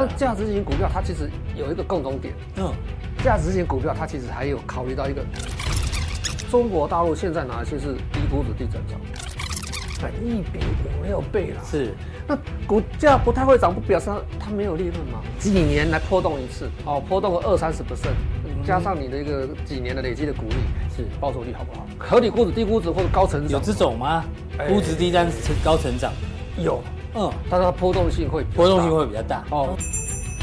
那价值型股票它其实有一个共同点，嗯，价值型股票它其实还有考虑到一个，中国大陆现在哪些是低估值低增长？一比五六倍了，是。那股价不太会涨，不表示它没有利润吗？几年来波动一次，哦，波动个二三十 percent，加上你的一个几年的累积的股利，是报酬率好不好？合理估值、低估值或者高成长，有这种吗？估值低但是高成长，有，嗯，它波动性会波动性会比较大，哦，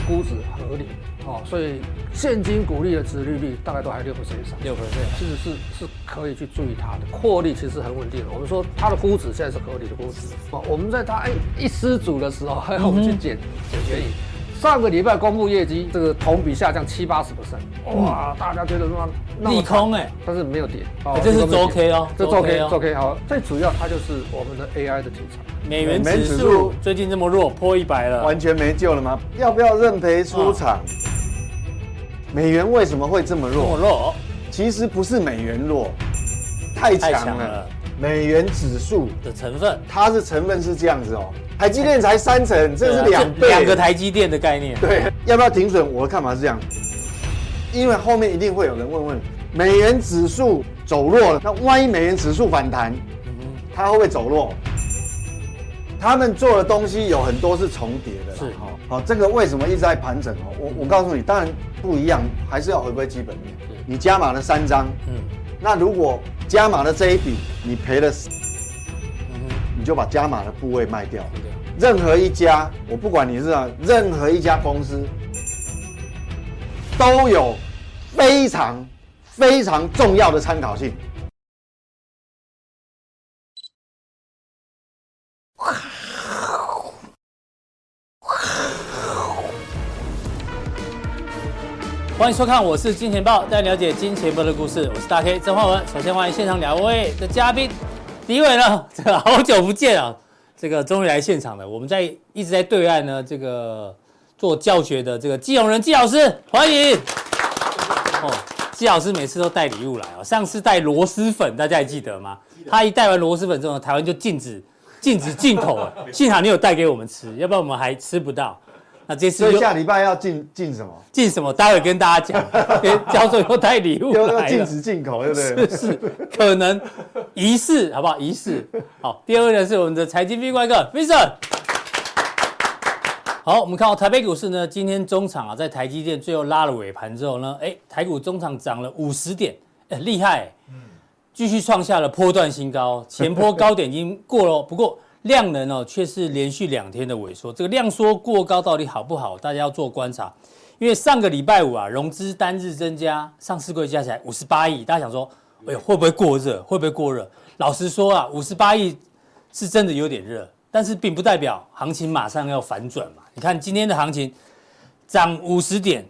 估值合理。哦，所以现金股利的值利率大概都还六 percent 以上，六 percent 其实是是可以去注意它的获利，其实很稳定的。我们说它的估值现在是合理的估值。哦，我们在它哎一失足的时候，还要我们去捡捡便宜。上个礼拜公布业绩，这个同比下降七八十。percent，哇，大家觉得说利空哎，但是没有跌，哦这是周 K 哦，这周 K 周 K 好。最主要它就是我们的 AI 的题材，美元指数最近这么弱，破一百了，完全没救了吗？要不要认赔出场？美元为什么会这么弱？弱，其实不是美元弱，太强了。美元指数的成分，它是成分是这样子哦。台积电才三成，这是两倍，两个台积电的概念。对，要不要停损？我的看法是这样，因为后面一定会有人问问，美元指数走弱了，那万一美元指数反弹，它会不会走弱？他们做的东西有很多是重叠的，是哈。好，这个为什么一直在盘整哦？我我告诉你，当然不一样，还是要回归基本面。你加码了三张，嗯，那如果加码的这一笔你赔了，嗯，你就把加码的部位卖掉。任何一家，我不管你是啊，任何一家公司都有非常非常重要的参考性。欢迎收看，我是金钱豹，带你了解金钱豹的故事。我是大 K 曾焕文。首先欢迎现场两位的嘉宾，第一位呢，这个好久不见啊，这个终于来现场了。我们在一直在对岸呢，这个做教学的这个季永仁季老师，欢迎。哦，季老师每次都带礼物来哦，上次带螺蛳粉，大家还记得吗？他一带完螺蛳粉之后，台湾就禁止禁止进口了。幸好你有带给我们吃，要不然我们还吃不到。那这次所以下礼拜要进进什么？进什么？待会跟大家讲。教授又带礼物来了，禁止进口，对不对？是是，可能仪式，好不好？仪式。好，第二位呢是我们的财经 V 怪客 Vincent。好，我们看到台北股市呢，今天中场啊，在台积电最后拉了尾盘之后呢，哎，台股中场涨了五十点，哎，厉害，继续创下了波段新高，前波高点已经过了，不过。量能哦，却是连续两天的萎缩。这个量缩过高到底好不好？大家要做观察。因为上个礼拜五啊，融资单日增加，上市柜加起来五十八亿。大家想说，哎呦，会不会过热？会不会过热？老实说啊，五十八亿是真的有点热，但是并不代表行情马上要反转嘛。你看今天的行情涨五十点，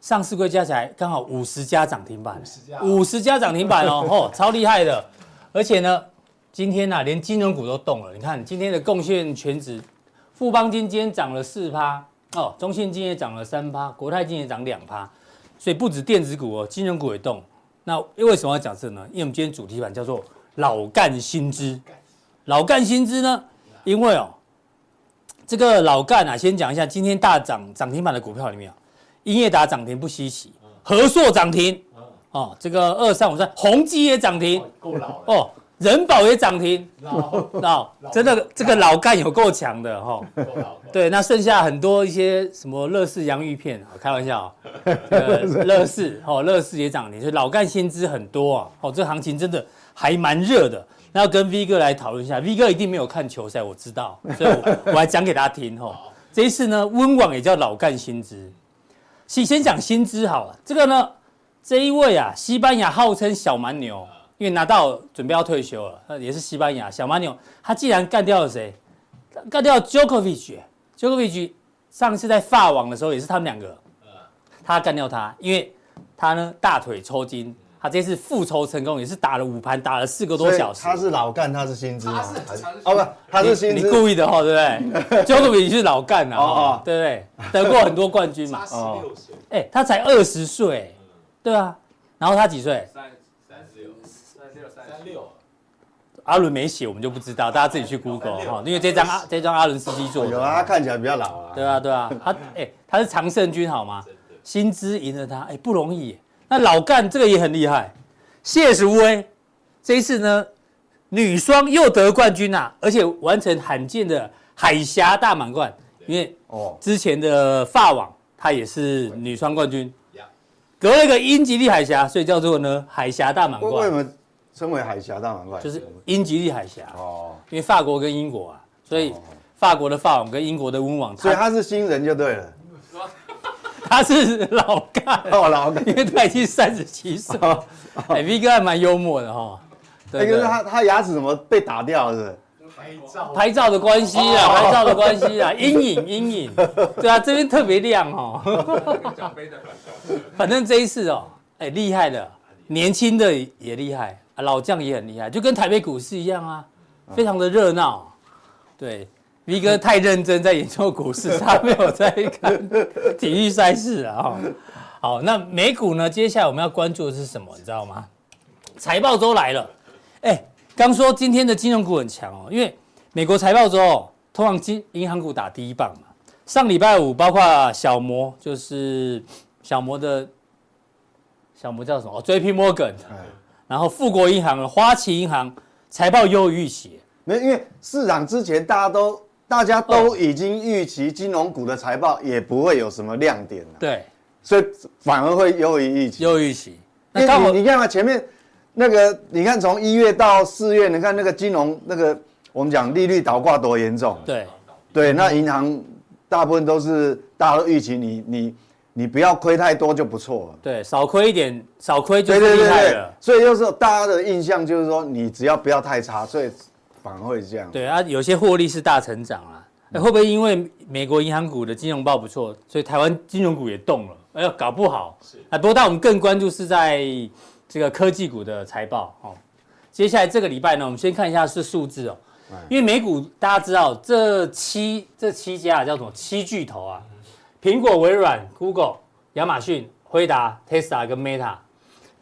上市柜加起来刚好五十家涨停板，五十家涨停板哦，哦，超厉害的。而且呢。今天呐、啊，连金融股都动了。你看今天的贡献全值，富邦金今天涨了四趴哦，中信金也涨了三趴，国泰金也涨两趴，所以不止电子股哦，金融股也动。那为什么要讲这呢？因为我们今天主题版叫做老干新知。老干新知呢，因为哦，这个老干啊，先讲一下今天大涨涨停板的股票里面啊，英业达涨停不稀奇，和硕涨停哦，这个二三五三宏基也涨停，够老了哦。人保也涨停，老 真的这个老干有够强的哈。对，那剩下很多一些什么乐视洋芋片，开玩笑，乐视哦，乐视也涨停，所以老干新知很多啊。哦，这行情真的还蛮热的。那要跟 V 哥来讨论一下，V 哥一定没有看球赛，我知道，所以我 我还讲给他听哈。这一次呢，温网也叫老干新知，先先讲新知好了。这个呢，这一位啊，西班牙号称小蛮牛。因为拿到准备要退休了，那也是西班牙小马牛，他既然干掉了谁？干掉了 Djokovic。Djokovic 上次在法网的时候也是他们两个，他干掉他，因为他呢大腿抽筋，他这次复仇成功，也是打了五盘，打了四个多小时。他是老干，他是新知吗？他是哦不，他是新知。你故意的哈，对不对？Djokovic 是老干啊，哦对不对？得过很多冠军嘛。哦，哎，他才二十岁，对啊，然后他几岁？阿伦没写，我们就不知道，大家自己去 Google 哈，因为这张阿这张阿伦斯基做的，有啊，他看起来比较老啊。对啊，对啊，他哎，他是常胜军好吗？薪资赢了他，哎，不容易。那老干这个也很厉害，谢淑薇这一次呢，女双又得冠军呐，而且完成罕见的海峡大满贯，因为哦，之前的法网她也是女双冠军，隔了一个英吉利海峡，所以叫做呢海峡大满贯。为什么称为海峡大满贯？就是英吉利海峡哦，因为法国跟英国啊，所以法国的法网跟英国的温网，所以他是新人就对了。他是老干哦，老干，因为他已经三十七岁。哎，V 哥还蛮幽默的哈。对，可是他他牙齿怎么被打掉了？是拍照拍照的关系啊，拍照的关系啊，阴影 阴影。对啊，这边特别亮哦。反正这一次哦，哎，厉害的，年轻的也厉害啊，老将也很厉害，就跟台北股市一样啊，非常的热闹。对。V 哥太认真在研究股市，他没有在看体育赛事啊。好，那美股呢？接下来我们要关注的是什么？你知道吗？财报周来了。哎，刚说今天的金融股很强哦，因为美国财报周通常金银行股打第一棒嘛。上礼拜五，包括小摩，就是小摩的，小摩叫什么？哦，JP Morgan，然后富国银行、花旗银行财报优于预期。没，因为市场之前大家都。大家都已经预期金融股的财报也不会有什么亮点了，对，所以反而会优于预期。优于预期，那你你看嘛，前面那个，你看从一月到四月，你看那个金融那个，我们讲利率倒挂多严重。对，对，那银行大部分都是大家都预期你你你不要亏太多就不错了。对，少亏一点，少亏就是厉害了。对对对对，所以就是大家的印象就是说，你只要不要太差，所以。反而会这样。对啊，有些获利是大成长啊，会不会因为美国银行股的金融报不错，所以台湾金融股也动了？哎呦，搞不好。是啊，不过但我们更关注是在这个科技股的财报哦。接下来这个礼拜呢，我们先看一下是数字哦，因为美股大家知道这七这七家叫什么？七巨头啊，苹果、微软、Google、亚马逊、辉达、Tesla 跟 Meta，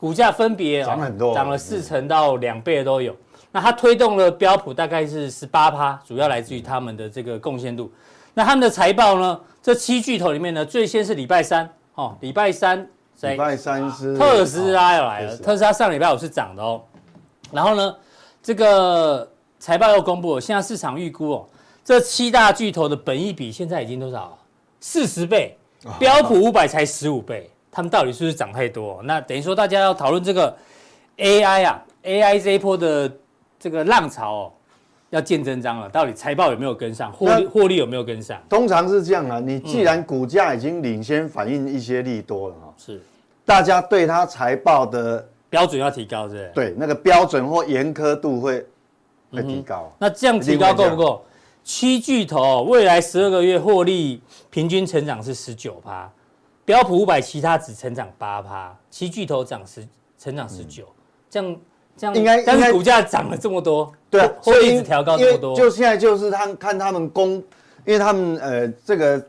股价分别涨很多，涨了四成到两倍的都有。那它推动了标普大概是十八趴，主要来自于他们的这个贡献度。那他们的财报呢？这七巨头里面呢，最先是礼拜三哦，礼拜三礼拜三是特斯拉要来了，特斯拉上礼拜五是涨的哦。然后呢，这个财报又公布了，现在市场预估哦，这七大巨头的本益比现在已经多少？四十倍，标普五百才十五倍，他们到底是不是涨太多？那等于说大家要讨论这个 AI 啊，AI 这一波的。这个浪潮哦，要见真章了，到底财报有没有跟上，获利获利有没有跟上？通常是这样啊，你既然股价已经领先反映一些利多了哈，是，大家对它财报的标准要提高，是？对，那个标准或严苛度会会提高。那这样提高够不够？七巨头未来十二个月获利平均成长是十九趴，标普五百其他只成长八趴，七巨头涨十成长十九，这样。这样应该，但是股价涨了这么多，对啊，所以一直调高这么多。就现在就是他看他们公，因为他们呃这个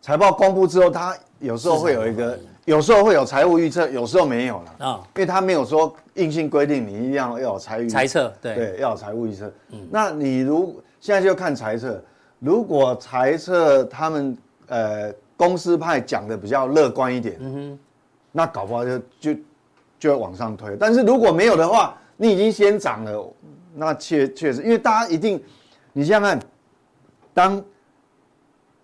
财报公布之后，他有时候会有一个，有时候会有财务预测，有时候没有了啊，因为他没有说硬性规定你一定要要有财预财测，对对，要有财务预测。嗯，那你如现在就看财测，如果财测他们呃公司派讲的比较乐观一点，嗯哼，那搞不好就就就要往上推。但是如果没有的话，你已经先涨了，那确确实，因为大家一定，你想想看，当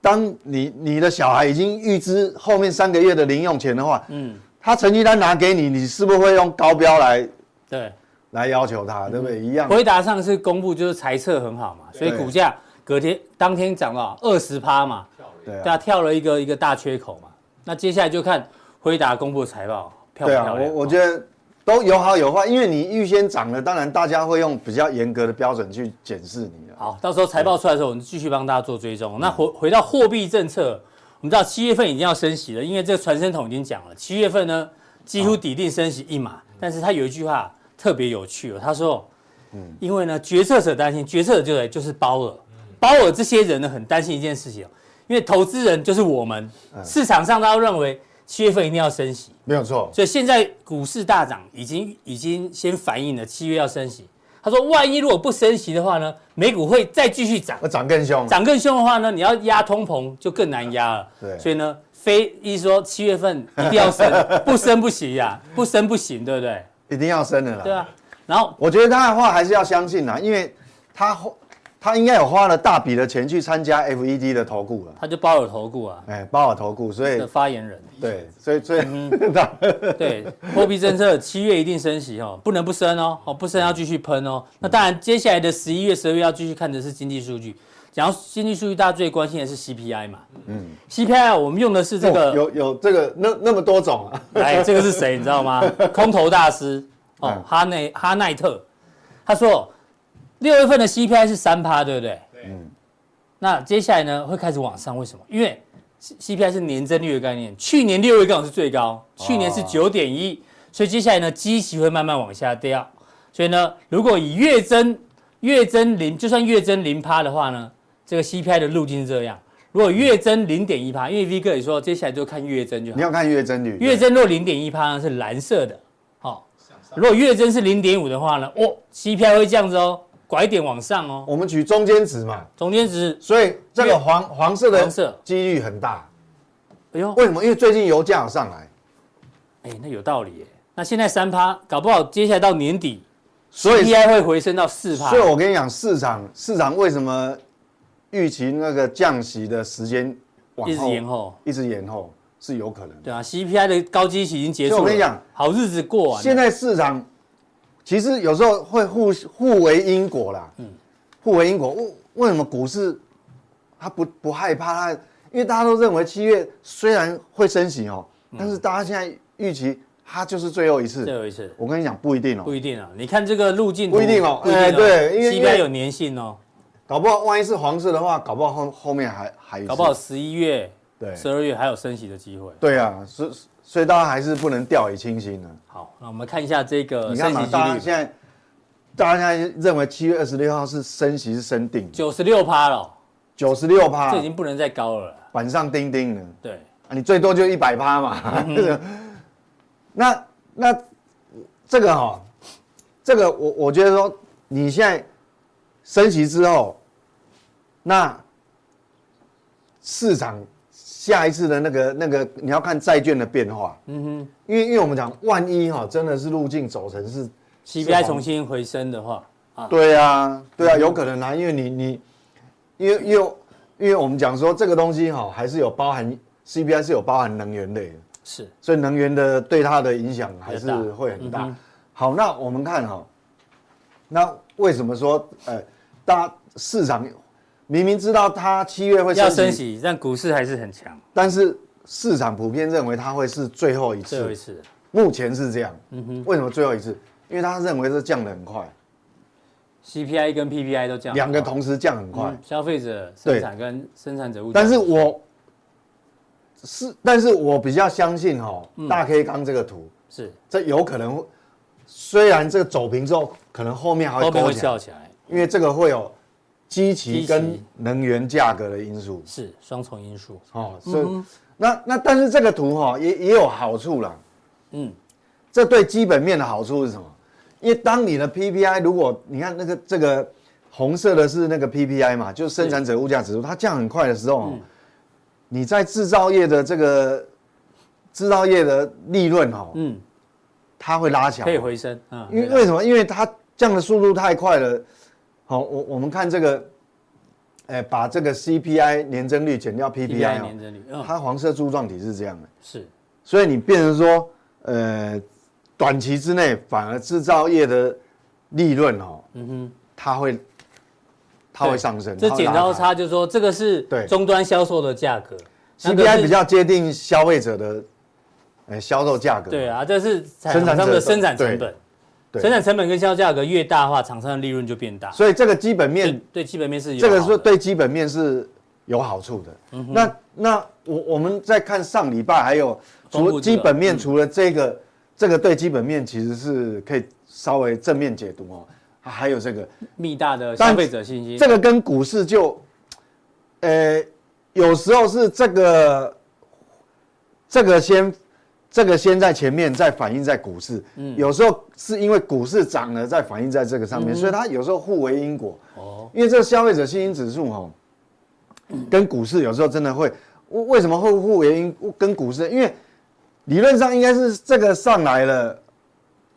当你你的小孩已经预支后面三个月的零用钱的话，嗯，他成绩单拿给你，你是不是会用高标来对来要求他，对不对？一样。回答上是公布就是财测很好嘛，所以股价隔天当天涨了二十趴嘛，对啊，跳了一个一个大缺口嘛。那接下来就看辉达公布财报漂不漂亮？我我觉得。都有好有坏，因为你预先涨了，当然大家会用比较严格的标准去检视你了。好，到时候财报出来的时候，我们继续帮大家做追踪。那回回到货币政策，我们知道七月份已经要升息了，因为这个传声筒已经讲了，七月份呢几乎底定升息一码。但是他有一句话特别有趣哦，他说，嗯，因为呢决策者担心，决策者就来就是鲍尔，鲍尔这些人呢很担心一件事情，因为投资人就是我们，市场上他都认为。七月份一定要升息，没有错。所以现在股市大涨，已经已经先反映了七月要升息。他说，万一如果不升息的话呢，美股会再继续涨，涨更凶，涨更凶的话呢，你要压通膨就更难压了。对，所以呢，非一说七月份一定要升，不升不行呀，不升不行，对不对？一定要升的啦。对啊，然后我觉得他的话还是要相信啦，因为他他应该有花了大笔的钱去参加 FED 的投顾了，他就包尔投顾啊，哎，包尔投顾，所以的发言人，对，所以所以，嗯、对，货币政策七月一定升息哦，不能不升哦，哦不升要继续喷哦。那当然，接下来的十一月、十二月要继续看的是经济数据。讲到经济数据，大家最关心的是 CPI 嘛，嗯，CPI 我们用的是这个，哦、有有这个那那么多种啊，来，这个是谁你知道吗？空头大师。哦，嗯、哈内哈奈特，他说六月份的 CPI 是三趴，对不对？嗯，那接下来呢会开始往上，为什么？因为 CPI 是年增率的概念，去年六月刚好是最高，去年是九点一，所以接下来呢基期会慢慢往下掉，所以呢如果以月增月增零，就算月增零趴的话呢，这个 CPI 的路径是这样，如果月增零点一趴，因为 V 哥也说接下来就看月增就好，你要看月增率，月增若零点一趴呢是蓝色的，好，如果月增是零点五的话呢，哦 CPI 会这样子哦。拐点往上哦，我们取中间值嘛，中间值，所以这个黄黄色的黄色几率很大。哎呦，为什么？因为最近油价有上来。哎，那有道理耶。那现在三趴，搞不好接下来到年底，所以 CPI 会回升到四趴。所以我跟你讲，市场市场为什么预期那个降息的时间往后一直延后，一直延后是有可能。对啊，CPI 的高基期已经结束了。我跟你讲，好日子过完。现在市场。其实有时候会互互为因果啦，嗯，互为因果。为为什么股市它不不害怕它？因为大家都认为七月虽然会升息哦，但是大家现在预期它就是最后一次。最后一次。我跟你讲不一定哦。不一定啊，你看这个路径不一定哦。哎，对，因为 CPI 有粘性哦。搞不好万一是黄色的话，搞不好后后面还还。搞不好十一月、对，十二月还有升息的机会。对啊，所。所以大家还是不能掉以轻心呢。好，那我们看一下这个你看嘛，大家现在，大家现在认为七月二十六号是升息是升定九十六趴了，九十六趴，这已经不能再高了，板上钉钉了。对，啊，你最多就一百趴嘛。那那这个哈、哦，这个我我觉得说，你现在升息之后，那市场。下一次的那个那个，你要看债券的变化。嗯哼，因为因为我们讲，万一哈真的是路径走成是 CPI 重新回升的话，啊，对啊，对啊，有可能啊，因为你你，因为因为因为我们讲说这个东西哈，还是有包含 CPI 是有包含能源类的，是，所以能源的对它的影响还是会很大。好，那我们看哈，那为什么说呃，大市场？明明知道它七月会升，要升息，但股市还是很强。但是市场普遍认为它会是最后一次。最后一次，目前是这样。嗯哼。为什么最后一次？因为他认为是降的很快。CPI 跟 PPI 都降，两个同时降很快。嗯、消费者生产跟生产者物价。但是我是，但是我比较相信哈、大 K 刚这个图是，这有可能，虽然这个走平之后，可能后面还会勾起来，起来因为这个会有。基期跟能源价格的因素。是双重因素。哦，所以那那但是这个图哈也也有好处啦，嗯，这对基本面的好处是什么？因为当你的 PPI 如果你看那个这个红色的是那个 PPI 嘛，就是生产者物价指数，它降很快的时候，你在制造业的这个制造业的利润哈，嗯，它会拉强，可以回升啊，因为为什么？因为它降的速度太快了。好，我我们看这个，哎，把这个 CPI 年增率减掉 PPI 年增率，它黄色柱状体是这样的，是，所以你变成说，呃，短期之内反而制造业的利润哦，嗯哼，它会，它会上升。这剪刀差就是说，这个是终端销售的价格，CPI 比较接近消费者的，呃，销售价格。对啊，这是生产商的生产成本。生产成本跟销售价格越大的话，厂商的利润就变大。所以这个基本面对基本面是有这个是对基本面是有好处的。嗯、那那我我们再看上礼拜还有除基本面除了这个、嗯、这个对基本面其实是可以稍微正面解读哦。还有这个密大的消费者信心，这个跟股市就，呃，有时候是这个这个先这个先在前面，再反映在股市。嗯，有时候是因为股市涨了，再反映在这个上面，嗯、所以它有时候互为因果。哦，因为这个消费者信心指数哈，跟股市有时候真的会，为什么会互为因？跟股市，因为理论上应该是这个上来了，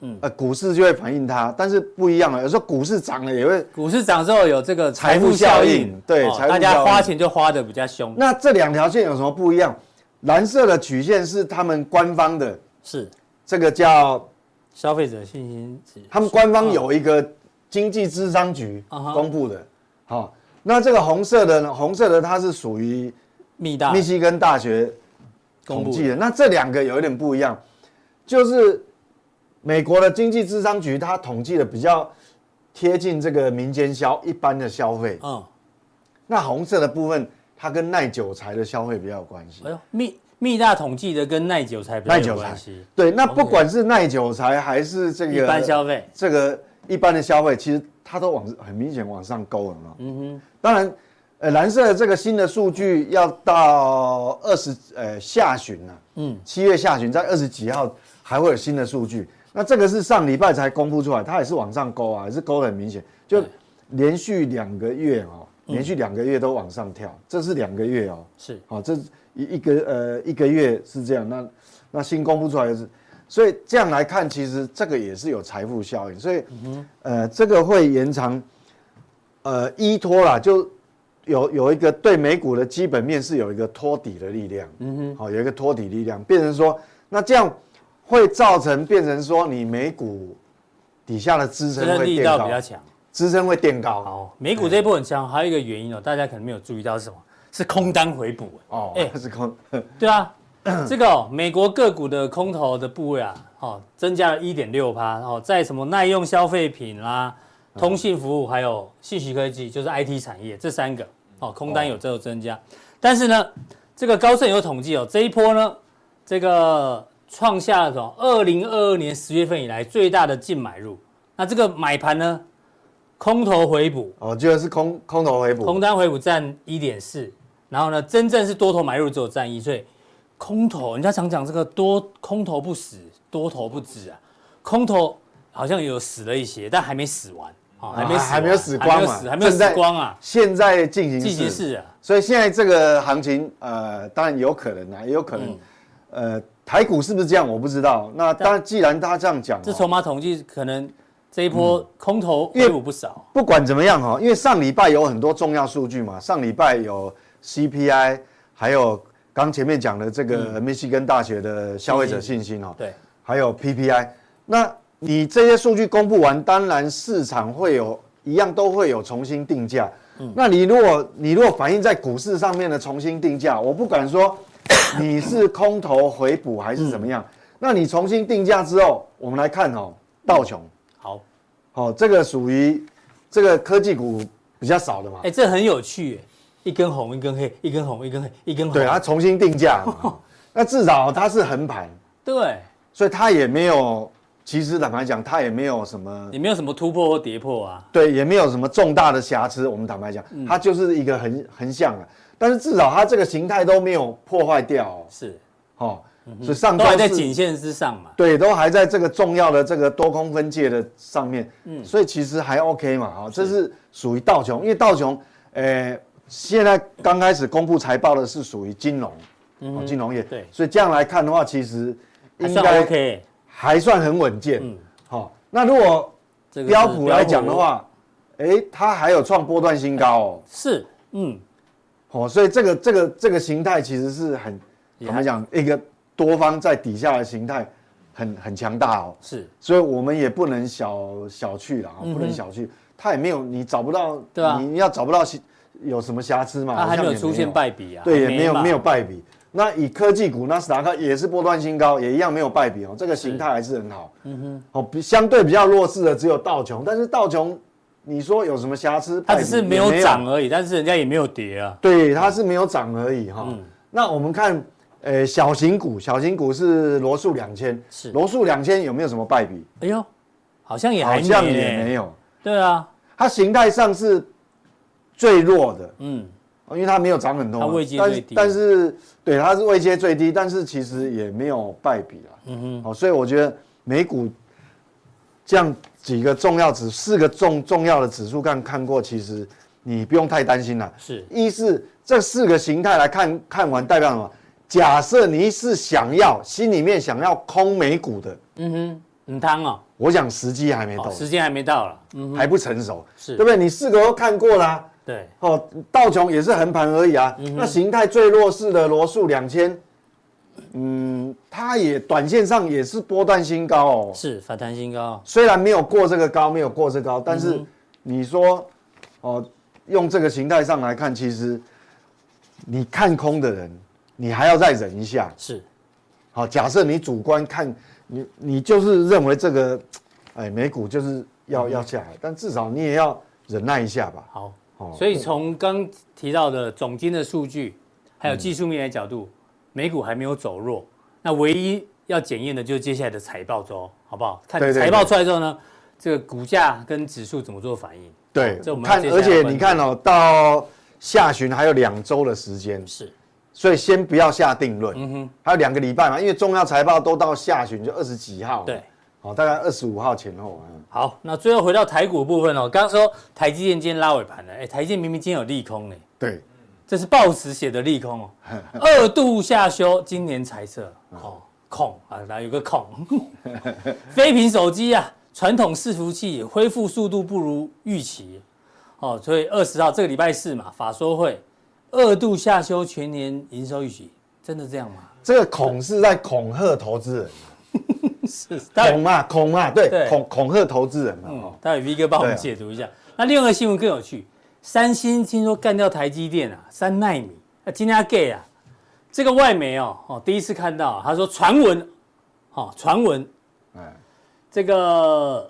嗯，呃，股市就会反映它，但是不一样了。有时候股市涨了也会，股市涨之后有这个财富效应，对，大家花钱就花的比较凶。那这两条线有什么不一样？蓝色的曲线是他们官方的，是这个叫消费者信心指数。他们官方有一个经济智商局公布的，好，那这个红色的呢？红色的它是属于密大密西根大学统计的。那这两个有一点不一样，就是美国的经济智商局它统计的比较贴近这个民间消一般的消费。嗯，那红色的部分。它跟耐久材的消费比较有关系。哎呦，密密大统计的跟耐久材比较有关系。对，那不管是耐久材还是这个一般消费，这个一般的消费，其实它都往很明显往上勾了嘛。嗯哼。当然，呃，蓝色的这个新的数据要到二十呃下旬了。嗯。七月下旬，在二十几号还会有新的数据。那这个是上礼拜才公布出来，它也是往上勾啊，也是勾的很明显，就连续两个月哦。连续两个月都往上跳，这是两个月哦，是，好，这一一个呃一个月是这样，那那新公布出来的是，所以这样来看，其实这个也是有财富效应，所以嗯呃这个会延长，呃依托啦，就有有一个对美股的基本面是有一个托底的力量，嗯哼，好，有一个托底力量，变成说，那这样会造成变成说你美股底下的支撑会力道比较强。支撑会垫高。好，美股这一波很强，还有一个原因哦，大家可能没有注意到是什么？是空单回补哦。哎，是空。对啊，这个、哦、美国个股的空头的部位啊，哦，增加了一点六趴。哦，在什么耐用消费品啦、通信服务，还有信息科技，就是 IT 产业这三个哦，空单有这个增加。哦、但是呢，这个高盛有统计哦，这一波呢，这个创下了从二零二二年十月份以来最大的净买入。那这个买盘呢？空头回补。哦，就是空空头回补，空单回补占一点四，然后呢，真正是多头买入只有占一，所以空头人家常讲这个多空头不死，多头不止啊，空头好像有死了一些，但还没死完啊，还没死还没有死光嘛，还没有死光啊，现在进行进行式啊，所以现在这个行情呃，当然有可能啊，也有可能，呃，台股是不是这样我不知道，那当然既然他这样讲，这筹码统计可能。这一波空头回补不少，不管怎么样哈，因为上礼拜有很多重要数据嘛，上礼拜有 CPI，还有刚前面讲的这个密西根大学的消费者信心哦，对，还有 PPI，那你这些数据公布完，当然市场会有一样都会有重新定价，嗯，那你如果你如果反映在股市上面的重新定价，我不管说 你是空头回补还是怎么样，那你重新定价之后，我们来看哦，道琼。哦，这个属于这个科技股比较少的嘛？哎，这很有趣，一根红一根黑，一根红一根黑，一根红。对，它重新定价，那至少它是横盘。对，所以它也没有，其实坦白讲，它也没有什么，也没有什么突破或跌破啊。对，也没有什么重大的瑕疵。我们坦白讲，它就是一个横横向的，但是至少它这个形态都没有破坏掉。是，哦。所以上都还在颈线之上嘛？对，都还在这个重要的这个多空分界的上面。嗯，所以其实还 OK 嘛，哈，这是属于道琼，因为道琼，呃，现在刚开始公布财报的是属于金融，哦，金融业。对，所以这样来看的话，其实应该 OK，还算很稳健。嗯，好，那如果标普来讲的话，哎，它还有创波段新高哦。是，嗯，哦，所以这个这个这个形态其实是很怎么讲一个。多方在底下的形态很很强大哦，是，所以我们也不能小小觑了啊，不能小觑。它也没有你找不到，对啊，你要找不到有什么瑕疵嘛？它还没有出现败笔啊，对，也没有没有败笔。那以科技股，纳斯达克也是波段新高，也一样没有败笔哦，这个形态还是很好。嗯哼，哦，比相对比较弱势的只有道琼，但是道琼你说有什么瑕疵？它只是没有涨而已，但是人家也没有跌啊。对，它是没有涨而已哈。那我们看。呃，小型股，小型股是罗素两千，是罗素两千有没有什么败笔？哎呦，好像也还好像也没有。对啊，它形态上是最弱的，嗯，因为它没有涨很多，它位阶最低，但是对它是位阶最低，但是其实也没有败笔了。嗯哼，好，所以我觉得美股这样几个重要指四个重重要的指数看看过，其实你不用太担心了。是，一是这四个形态来看看完代表什么？假设你是想要心里面想要空美股的，嗯哼，很汤哦。我想时机还没到，时间还没到了，嗯，还不成熟，是对不对？你四个都看过啦。对，哦，道琼也是横盘而已啊。嗯、那形态最弱势的罗素两千，嗯，它也短线上也是波段新高哦，是反弹新高。虽然没有过这个高，没有过这个高，但是你说，哦，用这个形态上来看，其实你看空的人，你还要再忍一下。是，好，假设你主观看，你你就是认为这个，哎，美股就是要要下来，但至少你也要忍耐一下吧。好。所以从刚提到的总经的数据，还有技术面的角度，美股还没有走弱。那唯一要检验的就是接下来的财报周，好不好？看财报出来之后呢，这个股价跟指数怎么做反应？对，这我们看，而且你看哦，到下旬还有两周的时间，是，所以先不要下定论。嗯哼，还有两个礼拜嘛，因为重要财报都到下旬，就二十几号。对。哦，大概二十五号前后啊。好，那最后回到台股部分哦。刚刚说台积电今天拉尾盘了，哎，台积电明明今天有利空呢。对，这是报纸写的利空哦。二度下修今年财测，哦，空啊，哪有个空？非屏手机啊，传统伺服器恢复速度不如预期，哦，所以二十号这个礼拜四嘛，法说会二度下修全年营收预期，真的这样吗？这个恐是在恐吓投资人。是恐嘛恐嘛，对，恐恐吓投资人嘛。嗯，待会 V 哥帮我们解读一下。啊、那另外一个新闻更有趣，三星听说干掉台积电啊，三奈米。那今天他 gay 啊，这个外媒哦哦第一次看到，他说传闻，哦传闻，哎，这个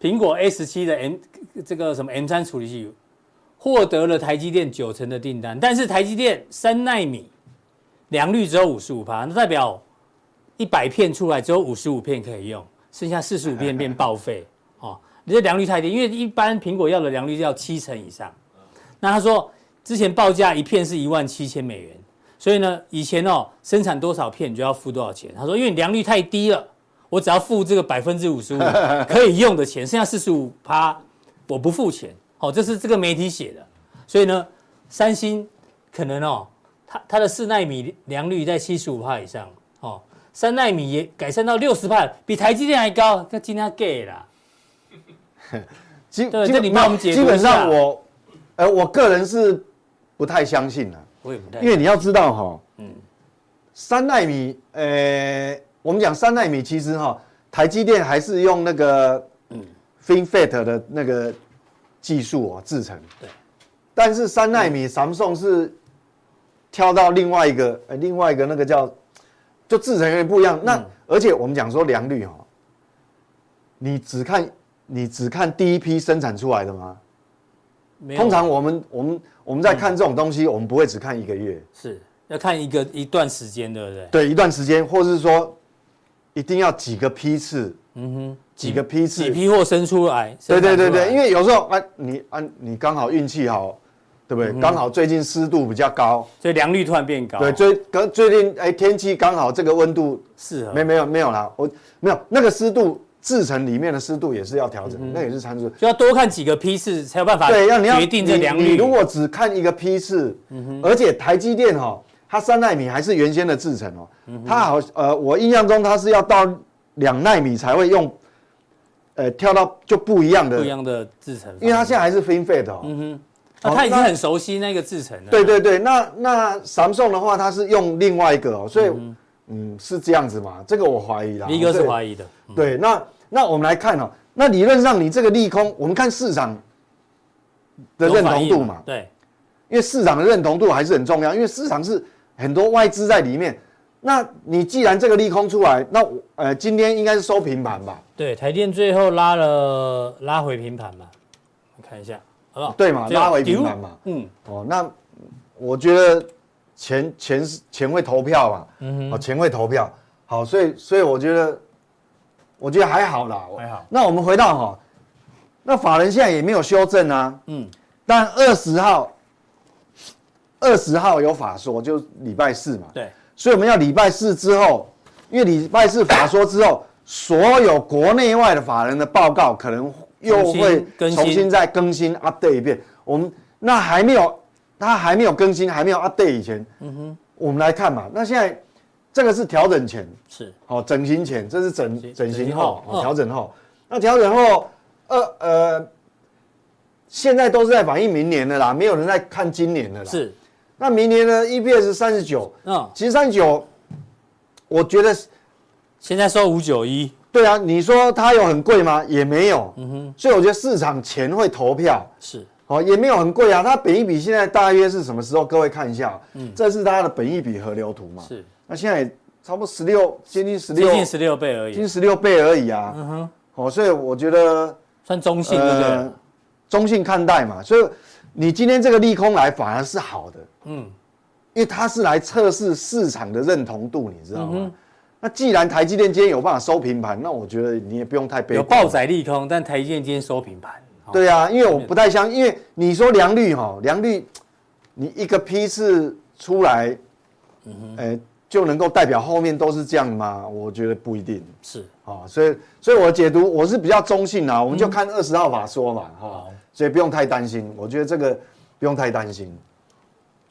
苹果 A 十七的 M 这个什么 M 三处理器获得了台积电九成的订单，但是台积电三奈米良率只有五十五趴，那代表。一百片出来只有五十五片可以用，剩下四十五片变报废 哦。你这良率太低，因为一般苹果要的良率要七成以上。那他说之前报价一片是一万七千美元，所以呢以前哦生产多少片你就要付多少钱。他说因为良率太低了，我只要付这个百分之五十五可以用的钱，剩下四十五趴我不付钱。哦，这是这个媒体写的。所以呢，三星可能哦，它它的四纳米良率在七十五帕以上哦。三纳米也改善到六十帕，比台积电还高，那今天给了。基对这里面我们解基本上我，呃，我个人是不太相信的。我也不太，因为你要知道哈、哦，嗯，三纳米，呃，我们讲三纳米，其实哈、哦，台积电还是用那个嗯，FinFET 的那个技术哦制成。对。但是三纳米，Samsung 是跳到另外一个，呃，另外一个那个叫。就制成有点不一样，那而且我们讲说良率哦，你只看你只看第一批生产出来的吗？通常我们我们我们在看这种东西，我们不会只看一个月，是要看一个一段时间，对不对？对，一段时间，或是说一定要几个批次，嗯哼，几个批次，几批货生出来，对对对对，因为有时候啊，你啊你刚好运气好。对不对？刚好最近湿度比较高，所以良率突然变高。对，最刚最近哎，天气刚好这个温度适合。没没有没有啦，我没有那个湿度，制成里面的湿度也是要调整，那也是参数。就要多看几个批次才有办法。对，要你要决定这良率。你如果只看一个批次，嗯而且台积电哈，它三纳米还是原先的制成哦，它好呃，我印象中它是要到两奈米才会用，呃，跳到就不一样的不一样的制程，因为它现在还是 FinFET 哦。嗯哼。那他已经很熟悉那个制程了。对对对，那那 Samsung 的话，它是用另外一个哦，所以嗯是这样子嘛，这个我怀疑啦。一个是怀疑的。对，那那我们来看哦，那理论上你这个利空，我们看市场的认同度嘛。对，因为市场的认同度还是很重要，因为市场是很多外资在里面。那你既然这个利空出来，那呃今天应该是收平盘吧？对，台电最后拉了拉回平盘嘛，我看一下。好不好对嘛，拉回平盘嘛。嗯，哦，那我觉得钱钱是钱会投票嘛。嗯哼，哦，钱会投票。好，所以所以我觉得，我觉得还好啦。还好。那我们回到哈，那法人现在也没有修正啊。嗯。但二十号二十号有法说，就礼拜四嘛。对，所以我们要礼拜四之后，因为礼拜四法说之后，所有国内外的法人的报告可能又会重新再更新 update 一遍。我们那还没有，他还没有更新，还没有 update 以前，嗯哼，我们来看嘛。那现在这个是调整前，是哦，整形前，这是整整形后，调整后。那调整后，呃呃，现在都是在反映明年的啦，没有人在看今年的啦。是。那明年呢？EPS 三十九，嗯，其实三十九，我觉得现在收五九一，对啊，你说它有很贵吗？也没有，嗯哼，所以我觉得市场钱会投票，是，哦，也没有很贵啊。它本益比现在大约是什么时候？各位看一下，嗯，这是它的本益比河流图嘛，是，那现在差不多十六，接近十六，接近十六倍而已，接近十六倍而已啊，嗯哼，哦，所以我觉得算中性，对不对？中性看待嘛，所以。你今天这个利空来反而是好的，嗯，因为它是来测试市场的认同度，你知道吗？嗯、那既然台积电今天有办法收平盘，那我觉得你也不用太悲观。有爆载利空，但台积电今天收平盘。对啊，因为我不太相信，因为你说良率哈，良率，你一个批次出来，嗯哼，欸、就能够代表后面都是这样吗？我觉得不一定。是啊，所以，所以我解读我是比较中性啊，我们就看二十号法说嘛，哈、嗯。所以不用太担心，我觉得这个不用太担心。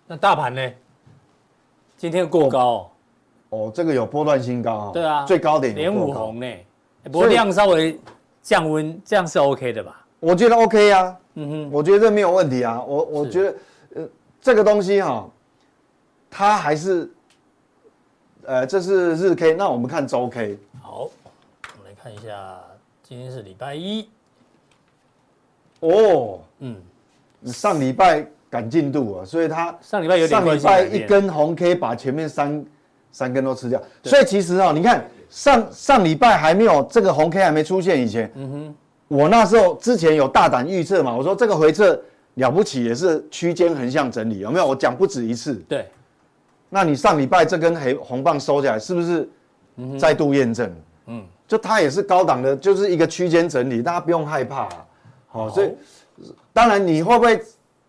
那大盘呢？今天过高哦，哦，这个有波段新高啊。对啊，最高点连五红呢，不过量稍微降温，这样是 OK 的吧？我觉得 OK 啊，嗯哼，我觉得这没有问题啊。我我觉得呃，这个东西哈，它还是呃，这是日 K，那我们看周 K。好，我们来看一下，今天是礼拜一。哦，嗯，上礼拜赶进度啊，所以它上礼拜有点上礼拜一根红 K 把前面三三根都吃掉，所以其实啊，你看上上礼拜还没有这个红 K 还没出现以前，嗯哼，我那时候之前有大胆预测嘛，我说这个回撤了不起也是区间横向整理，有没有？我讲不止一次。对，那你上礼拜这根黑红棒收起来，是不是再度验证？嗯，就它也是高档的，就是一个区间整理，大家不用害怕啊。好，所以当然你会不会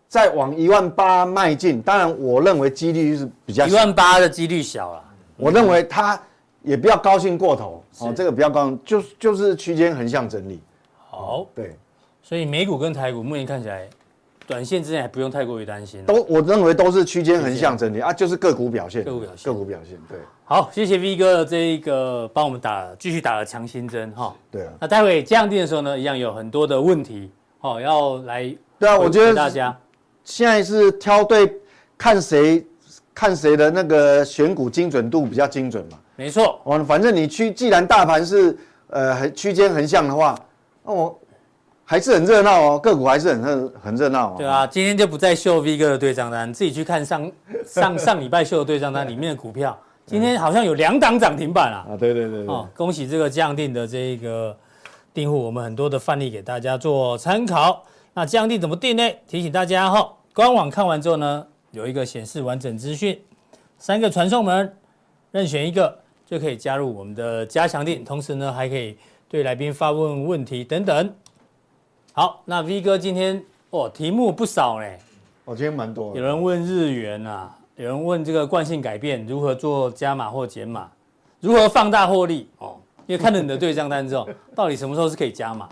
再往一万八迈进？当然，我认为几率是比较小。一万八的几率小了。我认为它也不要高兴过头。哦，这个不要高兴，就就是区间横向整理。好，对。所以美股跟台股目前看起来，短线之内还不用太过于担心。都我认为都是区间横向整理啊，就是个股表现。个股表现。个股表现。对。好，谢谢 V 哥的这一个帮我们打继续打了强心针哈。对啊。那待会降定的时候呢，一样有很多的问题哦，要来。对啊，我觉得大家现在是挑对，看谁看谁的那个选股精准度比较精准嘛。没错。哦，反正你去既然大盘是呃区间横向的话，那我还是很热闹哦，个股还是很热很热闹。对啊，今天就不再秀 V 哥的对账单，自己去看上 上上礼拜秀的对账单里面的股票。今天好像有两档涨停板啊！啊，对对对，对，哦，恭喜这个降定的这个订户，我们很多的范例给大家做参考。那降定怎么定呢？提醒大家哈，官网看完之后呢，有一个显示完整资讯，三个传送门，任选一个就可以加入我们的加强定，同时呢还可以对来宾发问问题等等。好，那 V 哥今天哦题目不少呢，我今天蛮多。有人问日元啊。有人问这个惯性改变如何做加码或减码，如何放大获利哦？因为看了你的对账单之后，到底什么时候是可以加码？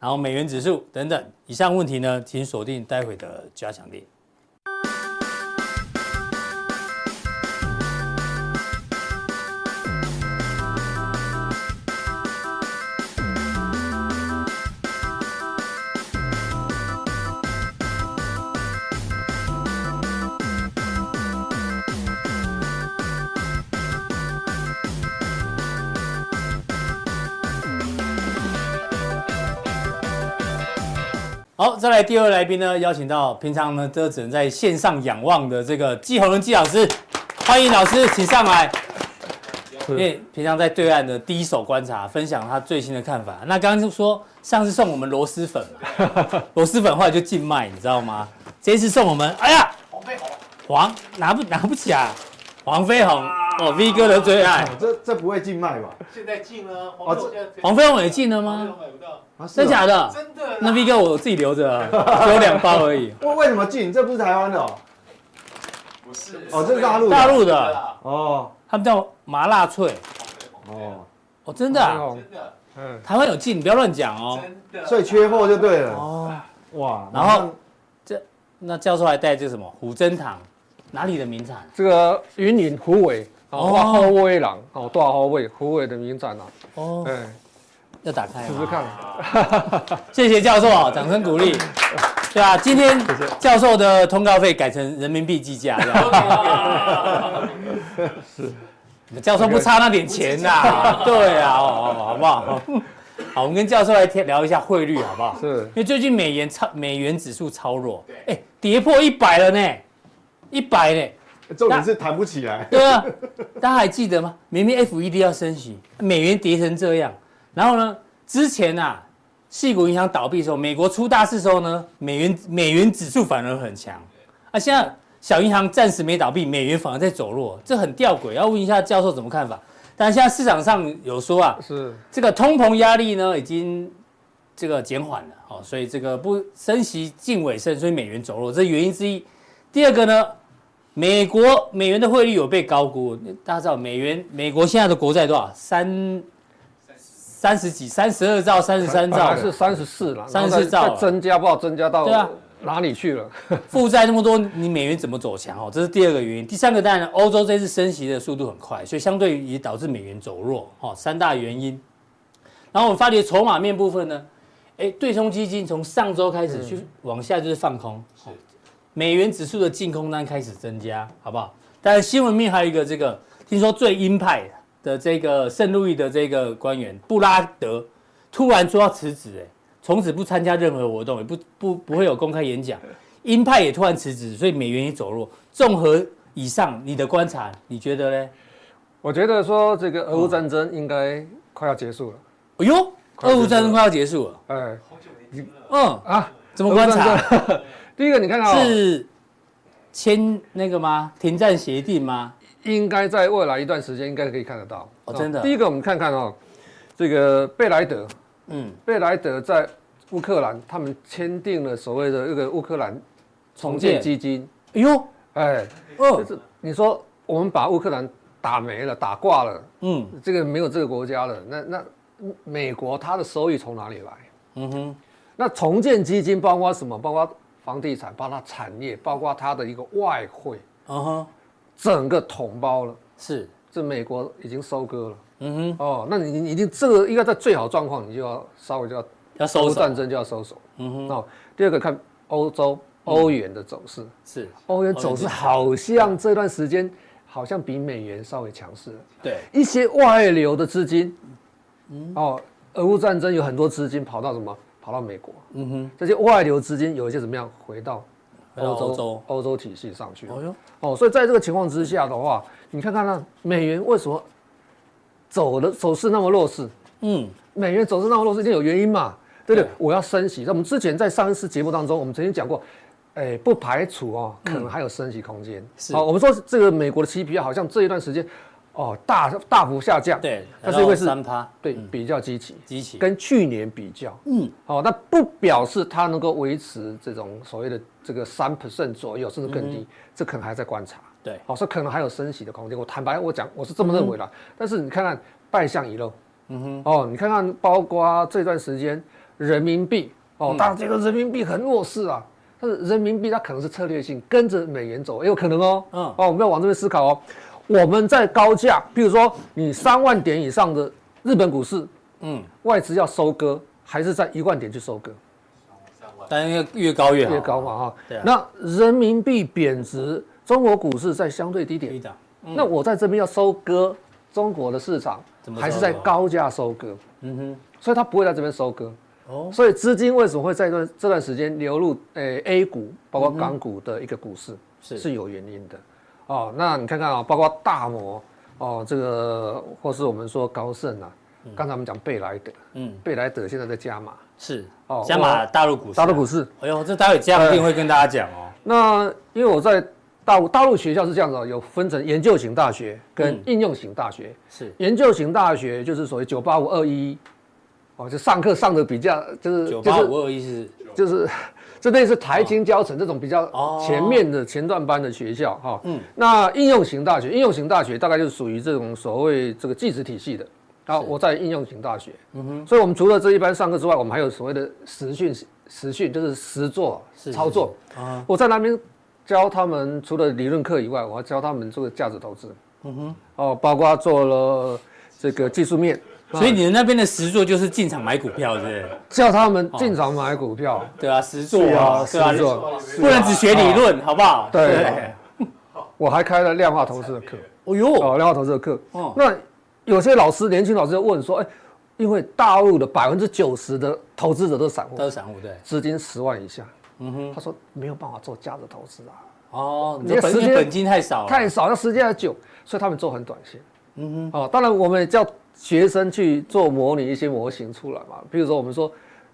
然后美元指数等等，以上问题呢，请锁定待会的加强錠。好，再来第二位来宾呢，邀请到平常呢都只能在线上仰望的这个季宏仁季老师，欢迎老师，请上来。因为平常在对岸的第一手观察，分享他最新的看法。那刚刚就说上次送我们螺蛳粉，螺蛳粉后来就禁卖，你知道吗？这一次送我们，哎呀，黄飞鸿，黄拿不拿不起啊？黄飞鸿哦，V 哥的最爱。这这不会禁卖吧？现在禁了，黄飞鸿也禁了吗？买不到。啊、真假的？真的。那 V 哥我自己留着，只有两包而已。为 为什么禁？这不是台湾的哦。不是哦，这是大陆的大陆的，哦他们叫麻辣脆。哦，哦，真的真的嗯，台湾有禁，你不要乱讲哦。真的，所以缺货就对了。哦，哇，然后这那教授还带这个什么虎珍糖，哪里的名产？这个云岭虎尾哦哦，哇后尾郎哦，大后尾虎尾的名展啊，哦，哎，要打开试试？看，谢谢教授啊，掌声鼓励。对啊，今天教授的通告费改成人民币计价。是，教授不差那点钱呐。对啊，哦，好不好？好，我们跟教授来聊一下汇率，好不好？是因为最近美元超美元指数超弱，哎，跌破一百了呢，一百呢。重点是弹不起来。对啊，大家还记得吗？明明 FED 要升息，美元跌成这样，然后呢，之前啊，矽谷银行倒闭的时候，美国出大事的时候呢，美元美元指数反而很强，啊，现在小银行暂时没倒闭，美元反而在走弱，这很吊诡。要问一下教授怎么看法？但现在市场上有说啊，是这个通膨压力呢已经这个减缓了，哦，所以这个不升息近尾声，所以美元走弱，这是原因之一。第二个呢？美国美元的汇率有被高估，大家知道美元美国现在的国债多少？三三十几，三十二兆，三十三兆是三十四了，三十四兆增加不知道增加到对啊哪里去了？负债那么多，你美元怎么走强？哦，这是第二个原因。第三个当然，欧洲这次升息的速度很快，所以相对也导致美元走弱。哦，三大原因。然后我们发觉筹码面部分呢，哎，对冲基金从上周开始去往下就是放空，哦美元指数的净空单开始增加，好不好？但是新闻面还有一个这个，听说最鹰派的这个圣路易的这个官员布拉德突然说要辞职，哎，从此不参加任何活动，也不不不会有公开演讲。鹰派也突然辞职，所以美元也走弱。综合以上，你的观察，你觉得呢？我觉得说这个俄乌战争应该快要结束了。哎呦，俄乌战争快要结束了。哎，好久没嗯，啊，怎么观察？第一个，你看到，是签那个吗？停战协定吗？应该在未来一段时间应该可以看得到。哦，真的。第一个，我们看看哦，这个贝莱德，嗯，贝莱德在乌克兰，他们签订了所谓的这个乌克兰重建基金。哎呦，哎，哦就，是你说我们把乌克兰打没了、打挂了，嗯这个没有这个国家了，那那美国它的收益从哪里来？嗯哼，那重建基金包括什么？包括房地产，包括产业，包括它的一个外汇，嗯哼，整个统包了。是，这美国已经收割了。嗯哼，哦，那你你一定这个应该在最好状况，你就要稍微就要要收手。战争就要收手。嗯哼，哦，第二个看欧洲欧元的走势，是，欧元走势好像这段时间好像比美元稍微强势了。对，一些外流的资金，嗯哦，俄乌战争有很多资金跑到什么？跑到美国。嗯哼，这些外流资金有一些怎么样回到欧洲欧洲体系上去了哦所以在这个情况之下的话，你看看那美元为什么走的走势那么弱势？嗯，美元走势那么弱势，一定有原因嘛，对不对？对我要升息。那我们之前在上一次节目当中，我们曾经讲过，哎，不排除哦，可能还有升息空间。是好，我们说这个美国的 CPI 好像这一段时间哦大大幅下降，对，但是因为是三趴，对比较积极，积极，跟去年比较，嗯，好，那不表示它能够维持这种所谓的这个三 percent 左右，甚至更低，这可能还在观察。对，好，所以可能还有升息的空间。我坦白我讲，我是这么认为的。但是你看看败相遗漏，嗯哼，哦，你看看包括这段时间人民币，哦，当然这个人民币很弱势啊，但是人民币它可能是策略性跟着美元走，也有可能哦。嗯。哦，我们要往这边思考哦。我们在高价，比如说你三万点以上的日本股市，嗯，外资要收割，还是在一万点去收割？但越越高越好，越高嘛哈。对啊。那人民币贬值，中国股市在相对低点，低档，那我在这边要收割中国的市场还是在高价收割？嗯哼，所以它不会在这边收割。哦，所以资金为什么会在这段这段时间流入诶 A 股，包括港股的一个股市，是。是有原因的。哦，那你看看啊，包括大摩哦，这个或是我们说高盛啊，刚才我们讲贝莱德，嗯，贝莱德现在在加码是，哦加码大陆股市啊，大陆股市。哎呦，这待会加一定会跟大家讲哦。那因为我在大陆大陆学校是这样子哦，有分成研究型大学跟嗯应用型大学。是研究型大学就是所谓九八五二一，哦，就上课上的比较就是九八就是五二一是就是这类是台清交成这种比较前面的前段班的学校哈。嗯，那应用型大学，应用型大学大概就是属于这种所谓这个技职体系的。好，我在应用型大学。嗯哼，所以我们除了这一班上课之外，我们还有所谓的实训，实训就是实做操作啊。我在那边教他们，除了理论课以外，我还教他们这个价值投资。嗯哼，哦，包括做了这个技术面。所以你们那边的实作就是进场买股票，是不是？叫他们进场买股票，对啊，实作啊，实作，不能只学理论，好不好？对。我还开了量化投资的课。哦呦，哦，量化投资的课。哦。那有些老师，年轻老师就问说，哎，因为大陆的百分之九十的投资者都是散户，都是散户，对，资金十万以下。嗯哼。他说没有办法做价值投资啊。哦，你的本金本金太少，太少，那时间还久，所以他们做很短线。嗯哼。哦，当然我们也叫。学生去做模拟一些模型出来嘛，比如说我们说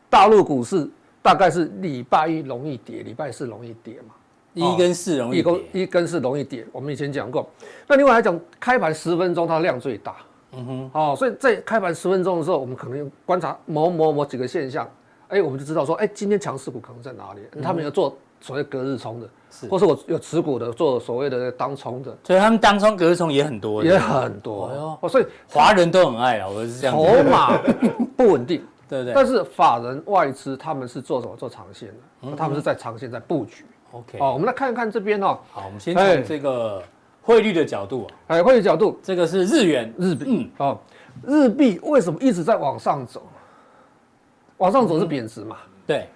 大陆股市大概是礼拜一容易跌，礼拜四容易跌嘛，一跟四容易跌，一跟四容易跌。我们以前讲过，那另外来讲，开盘十分钟它量最大，嗯哼，哦，所以在开盘十分钟的时候，我们可能观察某某某几个现象，哎，我们就知道说，哎，今天强势股可能在哪里，他们要做所谓隔日冲的。是或是我有持股的做所谓的当冲的，所以他们当冲隔日冲也很多，也很多哦。所以华人都很爱啊，我是这样。筹码 不稳定，对不对？但是法人外资他们是做什么？做长线的，他们是在长线在布局。OK，哦，我们来看一看这边哦。好，我们先从这个汇率的角度，啊哎，汇率角度，这个是日元，日币。嗯，哦，日币为什么一直在往上走？往上走是贬值嘛？对。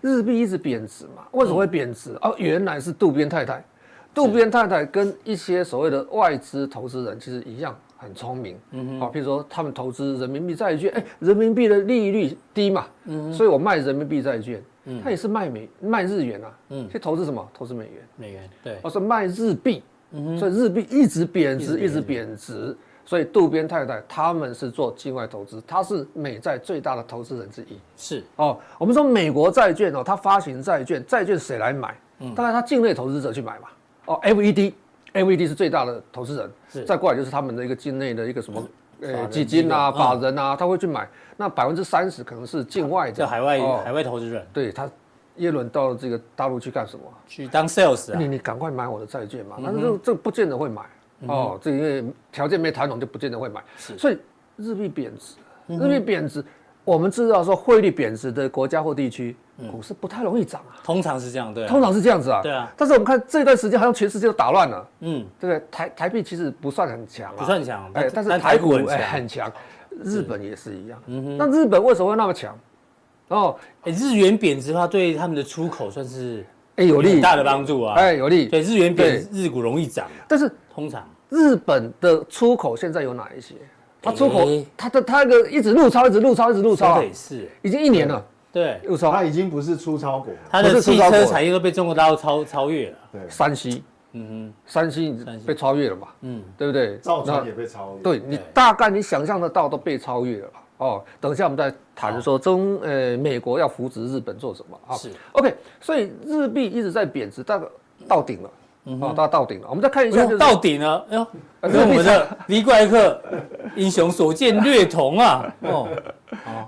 日币一直贬值嘛？为什么会贬值？哦、原来是渡边太太。渡边太太跟一些所谓的外资投资人其实一样很聪明。嗯哼。好，比如说他们投资人民币债券，哎，人民币的利率低嘛。嗯。所以我卖人民币债券。嗯。他也是卖美卖日元啊。嗯。去投资什么？投资美元。美元。对。我是卖日币。嗯。所以日币一直贬值，一直贬值。所以渡边太太他们是做境外投资，他是美债最大的投资人之一。是哦，我们说美国债券哦，他发行债券，债券谁来买？嗯，当然他境内投资者去买嘛。哦，FED，FED 是最大的投资人。是，再过来就是他们的一个境内的一个什么呃基金啊、法人啊，他会去买。那百分之三十可能是境外的，海外海外投资人。对他，耶伦到这个大陆去干什么？去当 sales 啊？你你赶快买我的债券嘛。但是这这不见得会买。哦，这因为条件没谈拢，就不见得会买。是，所以日币贬值，日币贬值，我们知道说汇率贬值的国家或地区，股市不太容易涨啊。通常是这样，对。通常是这样子啊。对啊。但是我们看这段时间，好像全世界都打乱了。嗯，对不对？台台币其实不算很强啊，不算强。哎，但是台股哎很强，日本也是一样。嗯哼。那日本为什么会那么强？哦，哎，日元贬值的话，对他们的出口算是哎有利很大的帮助啊。哎，有利。对，日元贬，日股容易涨。但是通常。日本的出口现在有哪一些？它出口，它的它那个一直入超，一直入超，一直入超，是已经一年了。对，入超，它已经不是出超国，它的汽车产业都被中国大陆超超越了。对，山西，嗯哼，山西被超越了嘛？嗯，对不对？造船也被超越。对，你大概你想象得到都被超越了哦。等一下我们再谈说中呃美国要扶植日本做什么啊？是 OK，所以日币一直在贬值，大概到顶了。哦，到到顶了，我们再看一下，到顶了，哎呦，跟我们的 V 怪客英雄所见略同啊，哦，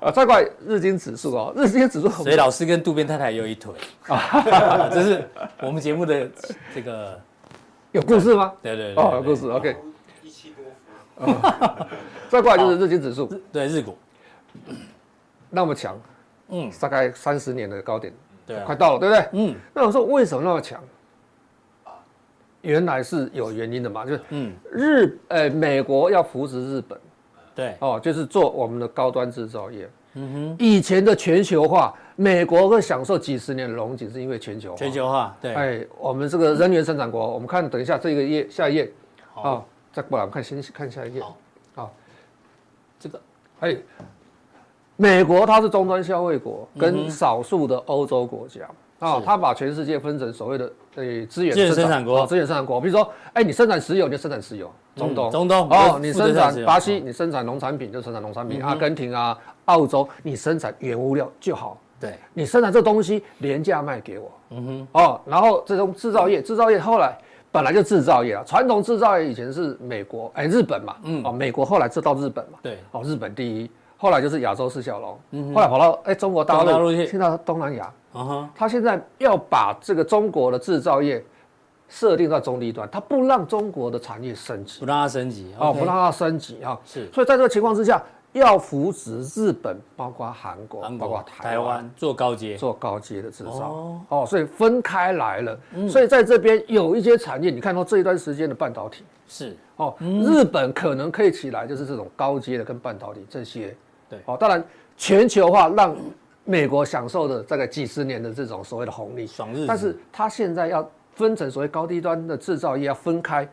啊，再过来日经指数哦，日经指数，所以老师跟渡边太太有一腿。啊，这是我们节目的这个 有故事吗？对对对，哦，有故事，OK，一气多夫，再过来就是日经指数，对日股。那么强，嗯，大概三十年的高点，对，快到了，对不对？嗯，那我说为什么那么强？原来是有原因的嘛，就是嗯，日呃美国要扶持日本，对。哦，就是做我们的高端制造业。嗯哼，以前的全球化，美国会享受几十年的荣景，是因为全球化。全球化，对。哎，我们这个人员生产国，我们看等一下这个页下一页，好，再过来我们看先看下一页，好，这个。哎，美国它是终端消费国，跟少数的欧洲国家。啊，他把全世界分成所谓的呃资源生产国，资源生产国，比如说，哎，你生产石油，你就生产石油，中东，中东，哦，你生产巴西，你生产农产品就生产农产品，阿根廷啊，澳洲，你生产原物料就好，对，你生产这东西廉价卖给我，嗯哼，哦，然后这种制造业，制造业后来本来就制造业啊，传统制造业以前是美国，哎，日本嘛，嗯，哦，美国后来制到日本嘛，对，哦，日本第一，后来就是亚洲四小龙，嗯，后来跑到哎中国大陆，现在东南亚。他现在要把这个中国的制造业设定在中低端，他不让中国的产业升级，不让它升级哦，不让它升级啊。是，所以在这个情况之下，要扶持日本，包括韩国，包括台湾做高阶，做高阶的制造。哦，所以分开来了。所以在这边有一些产业，你看到这一段时间的半导体是哦，日本可能可以起来，就是这种高阶的跟半导体这些。对，哦，当然全球化让美国享受的这个几十年的这种所谓的红利，爽日子。但是它现在要分成所谓高低端的制造业要分开，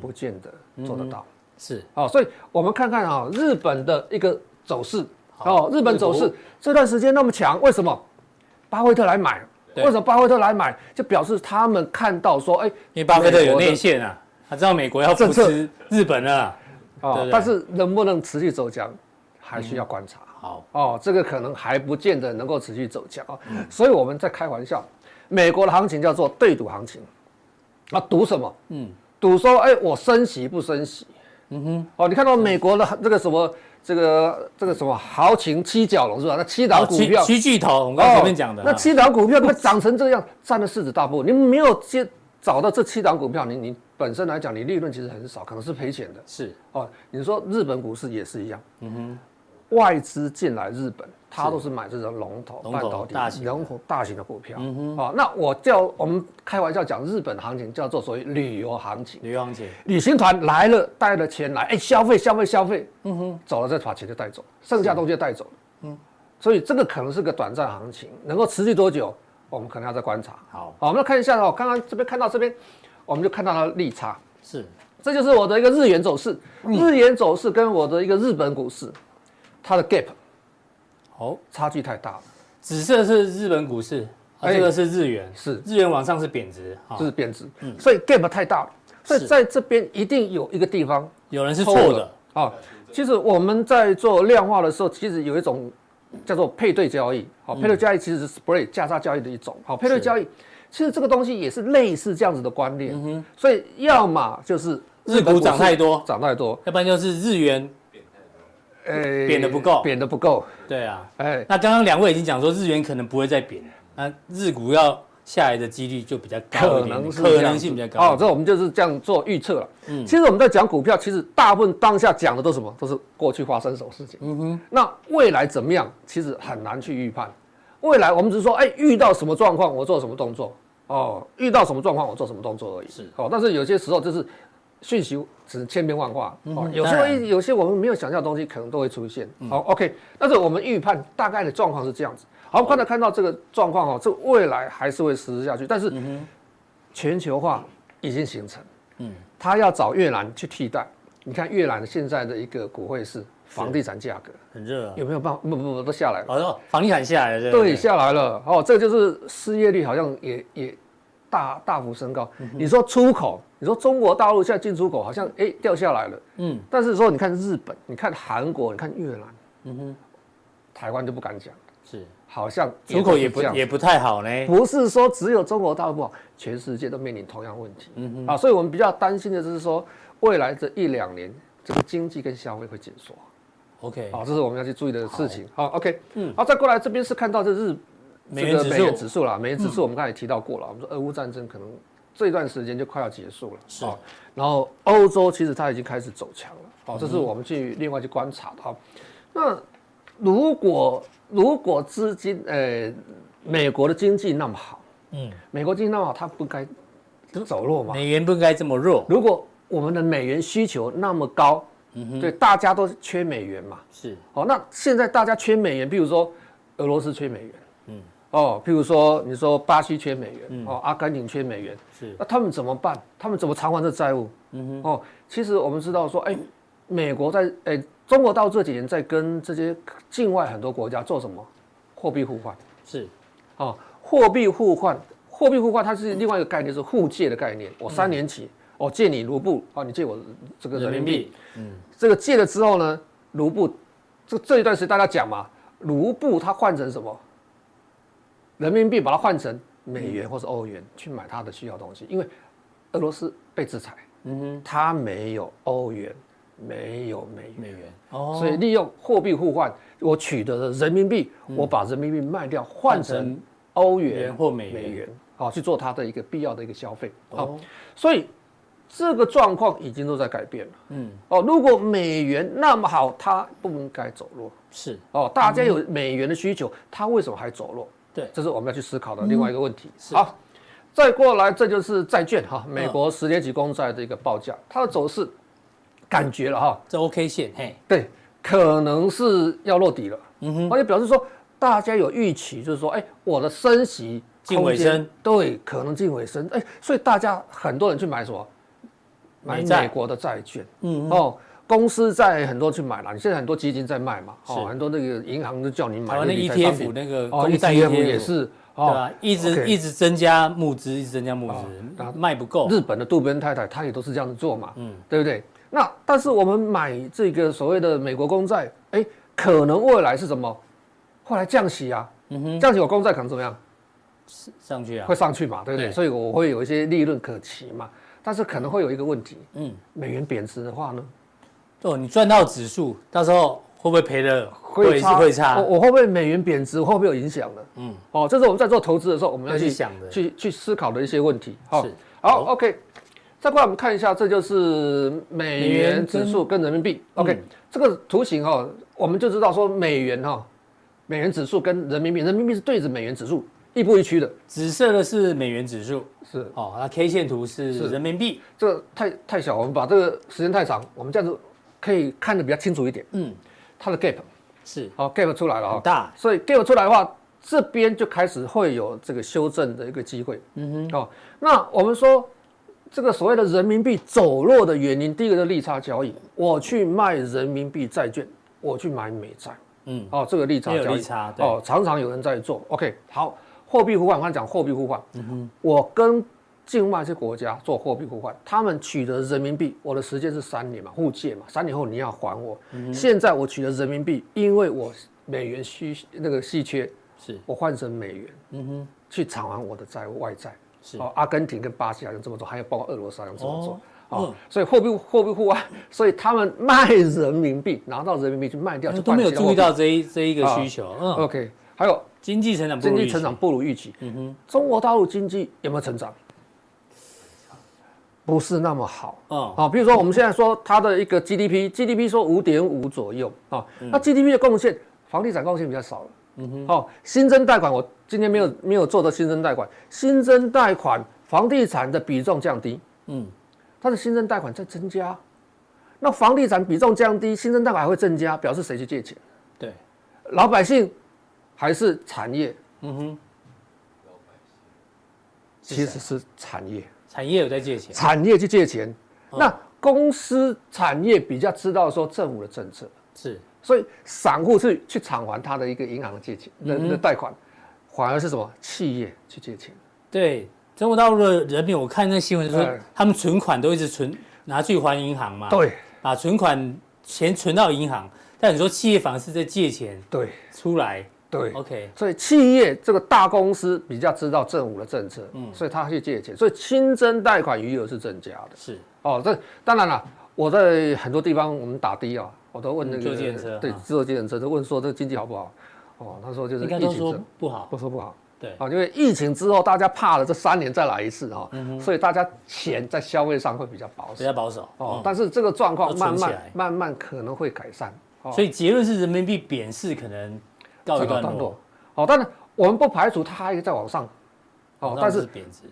不见得做得到。是，哦，所以我们看看啊，日本的一个走势，哦，日本走势这段时间那么强，为什么？巴菲特来买，为什么巴菲特来买？就表示他们看到说，哎，因为巴菲特有内线啊，他知道美国要扶持日本啊，哦，但是能不能持续走强？还需要观察，好。哦，这个可能还不见得能够持续走强啊，所以我们在开玩笑，美国的行情叫做对赌行情，啊，赌什么？嗯，赌说，哎，我升息不升息？嗯哼，哦，你看到美国的这个什么，这个这个什么豪情七角龙是吧？那七档股票，七巨头，我们刚前面讲的，那七档股票它涨成这样，占了市值大部分，你没有接找到这七档股票，你你本身来讲，你利润其实很少，可能是赔钱的。是。哦，你说日本股市也是一样，嗯哼。外资进来日本，他都是买这种龙头半导体、龙头大型的股票。嗯哼，那我叫我们开玩笑讲，日本行情叫做所谓旅游行情。旅游行情，旅行团来了，带了钱来，哎，消费消费消费，嗯哼，走了再把钱就带走，剩下东西就带走。嗯，所以这个可能是个短暂行情，能够持续多久，我们可能要再观察。好，好，我们来看一下哦，刚刚这边看到这边，我们就看到它的利差。是，这就是我的一个日元走势，日元走势跟我的一个日本股市。它的 gap，哦，差距太大了。紫色是日本股市，啊，这个是日元，是。日元往上是贬值，这是贬值，嗯。所以 gap 太大了。所以在这边一定有一个地方有人是错的。啊。其实我们在做量化的时候，其实有一种叫做配对交易，好，配对交易其实是 spread 价差交易的一种，好，配对交易其实这个东西也是类似这样子的观念。嗯所以要么就是日股涨太多，涨太多，要不然就是日元。呃，贬的不够，贬的不够。对啊，哎，那刚刚两位已经讲说日元可能不会再贬，那日股要下来的几率就比较高，可能是可能性比较高。哦，这我们就是这样做预测了。嗯，其实我们在讲股票，其实大部分当下讲的都是什么？都是过去发生什么事情。嗯哼。那未来怎么样？其实很难去预判。未来我们只是说，哎，遇到什么状况，我做什么动作。哦，遇到什么状况，我做什么动作而已。是。哦，但是有些时候就是。讯息只是千变万化，哦，有时候有些我们没有想象的东西可能都会出现。好，OK，但是我们预判大概的状况是这样子。好，刚才看到这个状况哦，这未来还是会实施下去，但是全球化已经形成，嗯，他要找越南去替代。你看越南现在的一个股汇是，房地产价格很热，有没有办法？不不不，都下来了。哦，房地产下来了，对，下来了。哦，这个就是失业率好像也也。大大幅升高，你说出口，你说中国大陆现在进出口好像哎、欸、掉下来了，嗯，但是说你看日本，你看韩国，你看越南，嗯哼，台湾就不敢讲，是，好像出口也不也不太好呢，不是说只有中国大陆不好，全世界都面临同样问题，嗯哼，啊，所以我们比较担心的就是说未来这一两年这个经济跟消费会减缩，OK，好，这是我们要去注意的事情，好，好，OK，嗯，好，再过来这边是看到这日。美元指数。啦，美元指数我们刚才也提到过了。我们说俄乌战争可能这段时间就快要结束了，是。然后欧洲其实它已经开始走强了，好，这是我们去另外去观察的。那如果如果资金，呃，美国的经济那么好，嗯，美国经济那么好，它不该走弱吗？美元不该这么弱。如果我们的美元需求那么高，对，大家都缺美元嘛，是。好，那现在大家缺美元，比如说俄罗斯缺美元。哦，譬如说，你说巴西缺美元，嗯、哦，阿根廷缺美元，是，那他们怎么办？他们怎么偿还这债务？嗯哼，哦，其实我们知道说，哎，美国在，哎，中国到这几年在跟这些境外很多国家做什么？货币互换，是，哦，货币互换，货币互换，它是另外一个概念，是互借的概念。我三年起，我、嗯哦、借你卢布，啊、哦，你借我这个人民币，嗯，这个借了之后呢，卢布，这这一段时间大家讲嘛，卢布它换成什么？人民币把它换成美元或是欧元去买它的需要东西，因为俄罗斯被制裁，嗯哼，它没有欧元，没有美元，美元。哦，所以利用货币互换，我取得的人民币，我把人民币卖掉换成欧元元或美元。好去做它的一个必要的一个消费。好、哦，所以这个状况已经都在改变了。嗯，哦，如果美元那么好，它不应该走弱。是。哦，大家有美元的需求，它为什么还走弱？对，这是我们要去思考的另外一个问题。好，再过来，这就是债券哈，美国十年期公债的一个报价，它的走势感觉了哈，这 OK 线，嘿，对，可能是要落底了。嗯哼，而且表示说大家有预期，就是说，哎，我的升息近尾声，对，可能近尾声，哎，所以大家很多人去买什么？买美国的债券。嗯哦。公司在很多去买了，你现在很多基金在卖嘛，哦，很多那个银行都叫你买。台湾的 ETF 那个公债 ETF 也是，对吧？一直一直增加募资，一直增加募资，卖不够。日本的渡边太太，她也都是这样子做嘛，嗯，对不对？那但是我们买这个所谓的美国公债，哎，可能未来是什么？后来降息啊，嗯哼，降息，我公债可能怎么样？上去啊，会上去嘛，对不对？所以我会有一些利润可期嘛，但是可能会有一个问题，嗯，美元贬值的话呢？哦，你赚到指数，到时候会不会赔的会差？会差。我我会不会美元贬值？会不会有影响的？嗯，哦，这是我们在做投资的时候，我们要去，去想的，去去思考的一些问题。好，好，OK。再过来我们看一下，这就是美元指数跟人民币。OK，这个图形哈，我们就知道说美元哈，美元指数跟人民币，人民币是对着美元指数亦步亦趋的。紫色的是美元指数，是哦，那 K 线图是人民币。这个太太小，我们把这个时间太长，我们这样子。可以看得比较清楚一点，嗯，它的 gap 是。好 gap 出来了啊，大，所以 gap 出来的话，这边就开始会有这个修正的一个机会，嗯哼，哦，那我们说这个所谓的人民币走弱的原因，第一个是利差交易，我去卖人民币债券，我去买美债，嗯，哦，这个利差交易，哦，常常有人在做，OK，好，货币互换，我刚才讲货币互换，嗯哼，我跟。境外这些国家做货币互换，他们取得人民币，我的时间是三年嘛，互借嘛，三年后你要还我。嗯、现在我取得人民币，因为我美元需那个稀缺，是我换成美元，嗯哼，去偿还我的债务外债。是哦，阿根廷跟巴西好像这么做，还有包括俄罗斯好像这么做。哦，哦，所以货币货币互换，所以他们卖人民币，拿到人民币去卖掉，就都没有注意到这一这一个需求。哦、嗯，OK，还有经济成长，经济成长不如预期。嗯哼，中国大陆经济有没有成长？不是那么好。啊，好，比如说我们现在说它的一个 GDP，GDP 说五点五左右啊，那 GDP 的贡献，房地产贡献比较少了，嗯哼，哦，新增贷款我今天没有没有做的新增贷款，新增贷款房地产的比重降低，嗯，它的新增贷款在增加，那房地产比重降低，新增贷款还会增加，表示谁去借钱？对，老百姓还是产业？嗯哼，老百姓其实是产业。产业有在借钱，产业去借钱，那公司产业比较知道说政府的政策。是，所以散户是去偿还他的一个银行的借钱的的贷款，反而是什么？企业去借钱。对，中国大陆的人民，我看那新闻说，他们存款都一直存拿去还银行嘛，对，把存款钱存到银行，但你说企业反而是在借钱，对，出来。对，OK，所以企业这个大公司比较知道政府的政策，嗯，所以他去借钱，所以新增贷款余额是增加的。是，哦，这当然了，我在很多地方我们打的啊，我都问那个对，坐计程车都问说这个经济好不好？哦，他说就是疫情不好，不说不好，对，啊，因为疫情之后大家怕了，这三年再来一次哈，所以大家钱在消费上会比较保守，比较保守。哦，但是这个状况慢慢慢慢可能会改善。所以结论是人民币贬势可能告一段落。哦，当然我们不排除它还可以再往上，哦，但是贬值，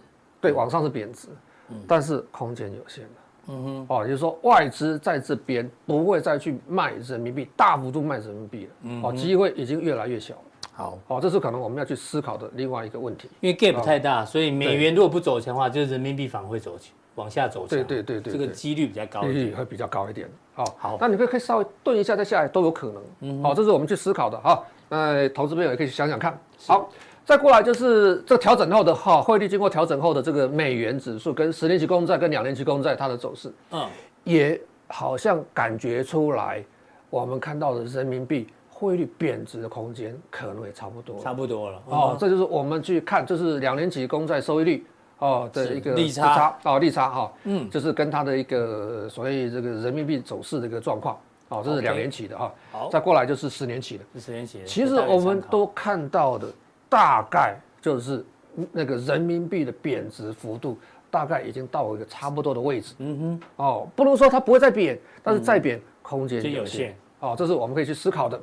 对，往上是贬值，嗯，但是空间有限。的，嗯哼，哦，也就是说外资在这边不会再去卖人民币，大幅度卖人民币了，嗯，哦，机会已经越来越小了，好，哦，这是可能我们要去思考的另外一个问题，因为 gap 太大，所以美元如果不走强的话，就是人民币反而会走强，往下走强，对对对对，这个几率比较高一点，会比较高一点，好，好，那你可以可以稍微顿一下再下来都有可能，嗯，好，这是我们去思考的。哈。呃，投资朋友也可以想想看。好，再过来就是这个调整后的哈，汇率经过调整后的这个美元指数跟十年期公债跟两年期公债它的走势，嗯，也好像感觉出来，我们看到的人民币汇率贬值的空间可能也差不多，差不多了。哦，这就是我们去看，就是两年期公债收益率哦的一个利差哦，利差哈，嗯，就是跟它的一个所谓这个人民币走势的一个状况。哦，这是两年期的哈，好，再过来就是十年期的。是十年期的。其实我们都看到的，大概就是那个人民币的贬值幅度大概已经到一个差不多的位置。嗯哼，哦，不能说它不会再贬，但是再贬空间有限。哦，这是我们可以去思考的。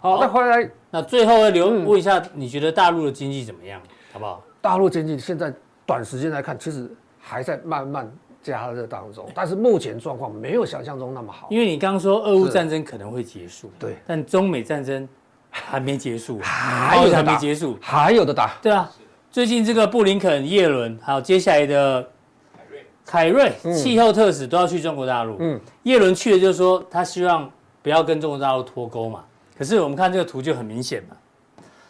好，那回来，那最后留问一下，你觉得大陆的经济怎么样？好不好？大陆经济现在短时间来看，其实还在慢慢加热当中，但是目前状况没有想象中那么好。因为你刚刚说俄乌战争可能会结束，对，但中美战争还没结束，还有还没结束，还有的打。对啊，最近这个布林肯、耶伦，还有接下来的凯瑞、凯瑞气候特使都要去中国大陆。嗯，耶伦去了就是说他希望不要跟中国大陆脱钩嘛。可是我们看这个图就很明显嘛，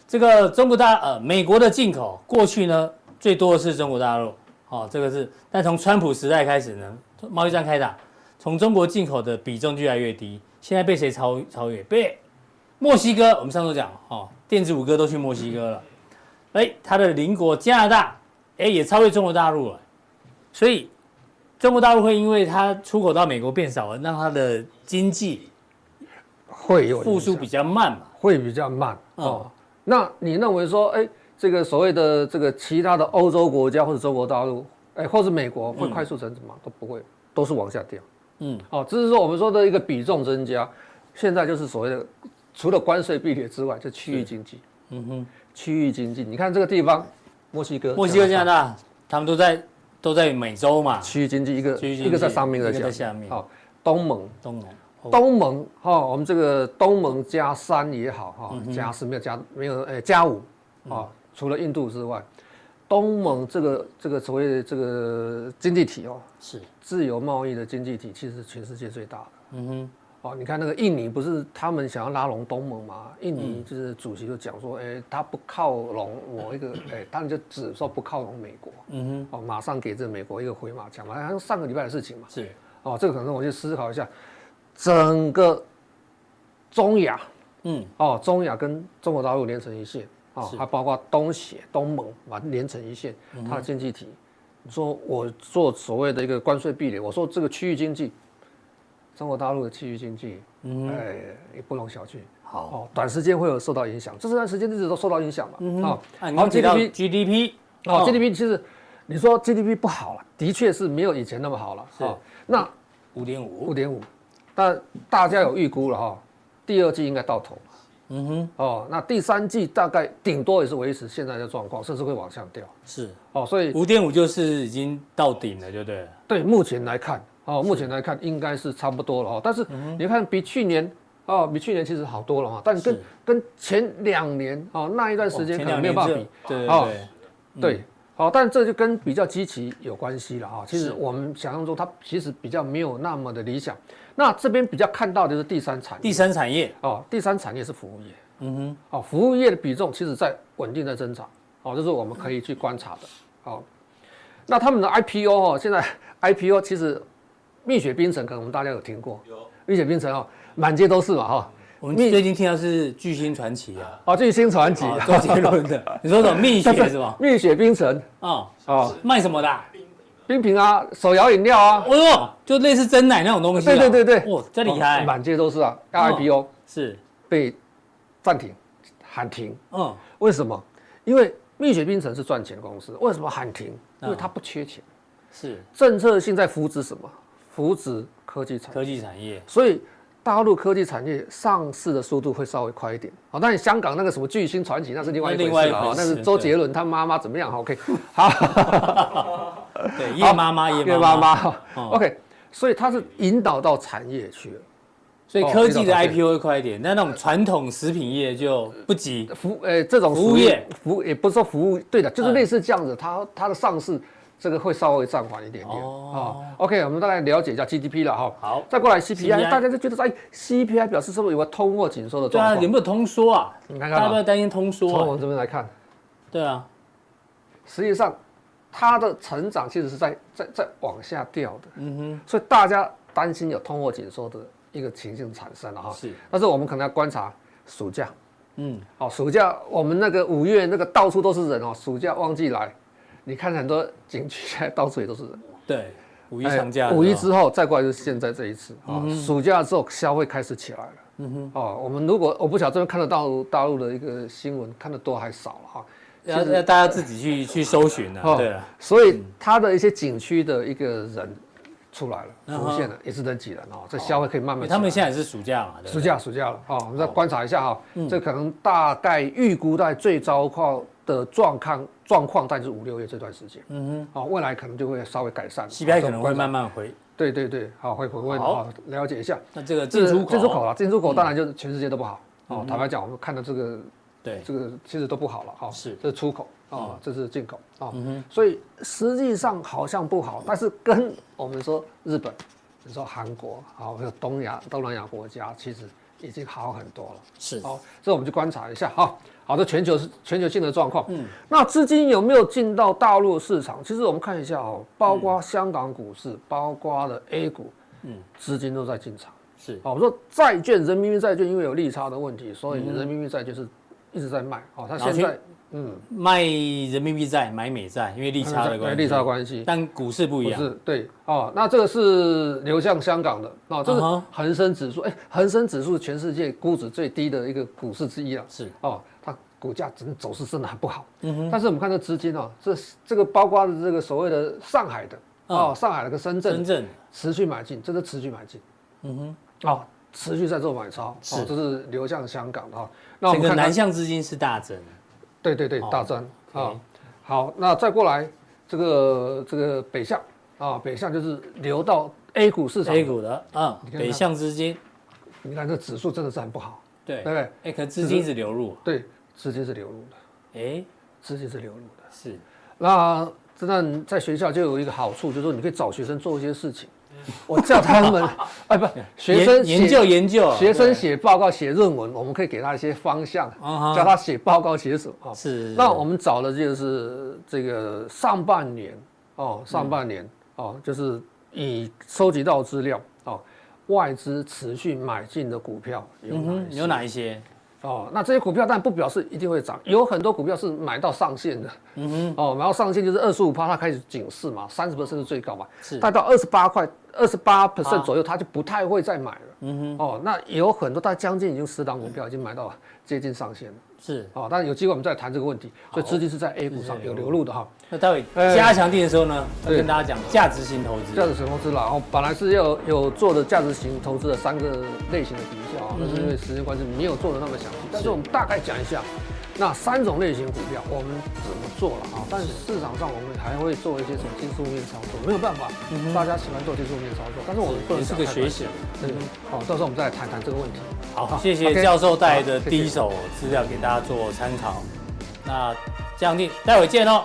这个中国大呃美国的进口过去呢最多的是中国大陆，哦，这个是，但从川普时代开始呢，贸易战开打，从中国进口的比重就越来越低，现在被谁超超越？被墨西哥，我们上次讲哦，电子五哥都去墨西哥了，哎，他的邻国加拿大，哎，也超越中国大陆了，所以中国大陆会因为它出口到美国变少了，让它的经济。会有复苏比较慢嘛？会比较慢哦。那你认为说，哎，这个所谓的这个其他的欧洲国家或者中国大陆，哎，或者美国会快速成长吗？都不会，都是往下掉。嗯，哦，只是说我们说的一个比重增加，现在就是所谓的除了关税壁垒之外，就区域经济。嗯哼，区域经济，你看这个地方，墨西哥、墨西哥、加拿大，他们都在都在美洲嘛。区域经济一个一个在上面，一个在下面。好，东盟，东盟。东盟哈，我们这个东盟加三也好哈，加四没有加没有哎加五啊，除了印度之外，东盟这个这个所谓的这个经济体哦，是自由贸易的经济体，其实全世界最大的。嗯哼，哦，你看那个印尼不是他们想要拉拢东盟嘛？印尼就是主席就讲说，哎，他不靠拢某一个，哎，当然就只说不靠拢美国。嗯哼，哦，马上给这美国一个回马枪嘛，好像上个礼拜的事情嘛。是，哦，这个可能我去思考一下。整个中亚，嗯，哦，中亚跟中国大陆连成一线，哦，还包括东协、东盟，把它连成一线，它的经济体。你说我做所谓的一个关税壁垒，我说这个区域经济，中国大陆的区域经济，嗯，哎，也不容小觑。好，哦，短时间会有受到影响，这段时间一直都受到影响嘛。嗯，好，GDP，GDP，哦，GDP 其实你说 GDP 不好了，的确是没有以前那么好了。是，那五点五，五点五。但大家有预估了哈，第二季应该到头，嗯哼，哦，那第三季大概顶多也是维持现在的状况，甚至会往下掉。是，哦，所以五点五就是已经到顶了，对不对？对，目前来看，哦，目前来看应该是差不多了哦。但是你看比去年，哦，比去年其实好多了哈。但跟跟前两年哦那一段时间可能没有办法比，对对对。好，但这就跟比较积极有关系了哈。其实我们想象中它其实比较没有那么的理想。那这边比较看到的是第三产业，第三产业。哦，第三产业是服务业，嗯哼，哦，服务业的比重其实在稳定的增长，哦，这是我们可以去观察的，哦，那他们的 IPO 哦，现在 IPO 其实蜜雪冰城可能我们大家有听过，有。蜜雪冰城哦，满街都是嘛哈，我们最近听到是巨星传奇啊，哦，巨星传奇，周杰伦的，你说什么？蜜雪 是吧？蜜雪冰城。啊，哦，卖什么的？冰品啊，手摇饮料啊，哦哟，就类似真奶那种东西。对对对对，哇，真厉害，满街都是啊。IPO 是被暂停，喊停。嗯，为什么？因为蜜雪冰城是赚钱公司，为什么喊停？因为它不缺钱。是政策性在扶持什么？扶持科技产业。科技产业。所以大陆科技产业上市的速度会稍微快一点。好，但香港那个什么巨星传奇那是另外一回事啊，那是周杰伦他妈妈怎么样？OK，好。对，叶妈妈，叶妈妈，OK，所以它是引导到产业去了，所以科技的 IPO 会快一点，那那种传统食品业就不急。服，呃，这种服务业，服也不是说服务，对的，就是类似这样子，它它的上市这个会稍微暂缓一点点。哦，OK，我们大概了解一下 GDP 了哈。好，再过来 CPI，大家就觉得哎，CPI 表示是不是有个通货紧缩的状况？对啊，有没有通缩啊？你看看，大家不要担心通缩。从我们这边来看，对啊，实际上。它的成长其实是在在在往下掉的，嗯哼，所以大家担心有通货紧缩的一个情形产生了哈。是，但是我们可能要观察暑假，嗯，好，暑假我们那个五月那个到处都是人哦，暑假旺季来，你看很多景区现在到处也都是人。对，五一长假，五一之后再过来就是现在这一次啊，暑假之后消费开始起来了，嗯哼，哦，我们如果我不晓得这边看得到大陆的一个新闻，看得多还少了哈。要要大家自己去去搜寻的、啊。对啊，所以它的一些景区的一个人出来了，出现了，也是人挤人哦。这消费可以慢慢。他们现在也是暑假嘛？暑假暑假了哦，我们再观察一下哈。这可能大概预估在最糟糕的状况状况，大概是五六月这段时间。嗯哼。哦，未来可能就会稍微改善。CPI 可能会慢慢回。对对对，好，会回温好，了解一下。那这个进出口，进出口了，进出口当然就是全世界都不好。哦，坦白讲，我们看到这个，对，这个其实都不好了。哈，是，这是出口啊，这是进口啊。嗯。所以实际上好像不好，但是跟我们说日本，你说韩国，好，还有东亚、东南亚国家，其实已经好很多了。是。好，这我们去观察一下哈。好的，全球是全球性的状况。嗯，那资金有没有进到大陆市场？其实我们看一下哦，包括香港股市，包括了 A 股，嗯，资金都在进场。是，好，我说债券，人民币债券因为有利差的问题，所以人民币债券是一直在卖。哦，它现在嗯卖人民币债买美债，因为利差的关系。利差的关系。但股市不一样。是，对，哦，那这个是流向香港的，哦，这是恒生指数，哎，恒生指数全世界估值最低的一个股市之一了。是，哦。它股价整走势真的很不好，嗯哼。但是我们看这资金哦，这这个包括的这个所谓的上海的哦，上海的跟深圳，深圳持续买进，这是持续买进，嗯哼，哦，持续在做买超，是，这是流向香港的哈。那我们看南向资金是大增，对对对，大增啊。好，那再过来这个这个北向啊，北向就是流到 A 股市场，A 股的啊，北向资金，你看这指数真的是很不好，对对不对？哎，可资金是流入，对。资金是流入的，哎，资金是流入的，是。那真的在学校就有一个好处，就是说你可以找学生做一些事情。我叫他们，哎，不，学生研究研究，学生写报告、写论文，我们可以给他一些方向，叫他写报告写什么。是。那我们找的就是这个上半年哦，上半年哦，就是以收集到资料哦，外资持续买进的股票有有哪一些？哦，那这些股票但不表示一定会涨，有很多股票是买到上限的，嗯哼，哦，买到上限就是二十五趴，它开始警示嘛，三十%是最高嘛，是，但到二十八块、二十八 percent 左右，它就不太会再买了，嗯哼，哦，那有很多，它将近已经十档股票已经买到接近上限了，是，哦，但是有机会我们再谈这个问题，所以资金是在 A 股上有流入的哈。那待会加强定的时候呢，要跟大家讲价值型投资，价值型投资啦，然后本来是要有做的价值型投资的三个类型的比较啊，但是因为时间关系没有做的那么详细，但是我们大概讲一下。那三种类型股票我们怎么做了啊？但是市场上我们还会做一些什么技术面操作，没有办法，大家喜欢做技术面操作，但是我们不能是个学习，对，好，到时候我们再来谈谈这个问题。好，谢谢教授带来的第一手资料给大家做参考。那这样定，待会见喽。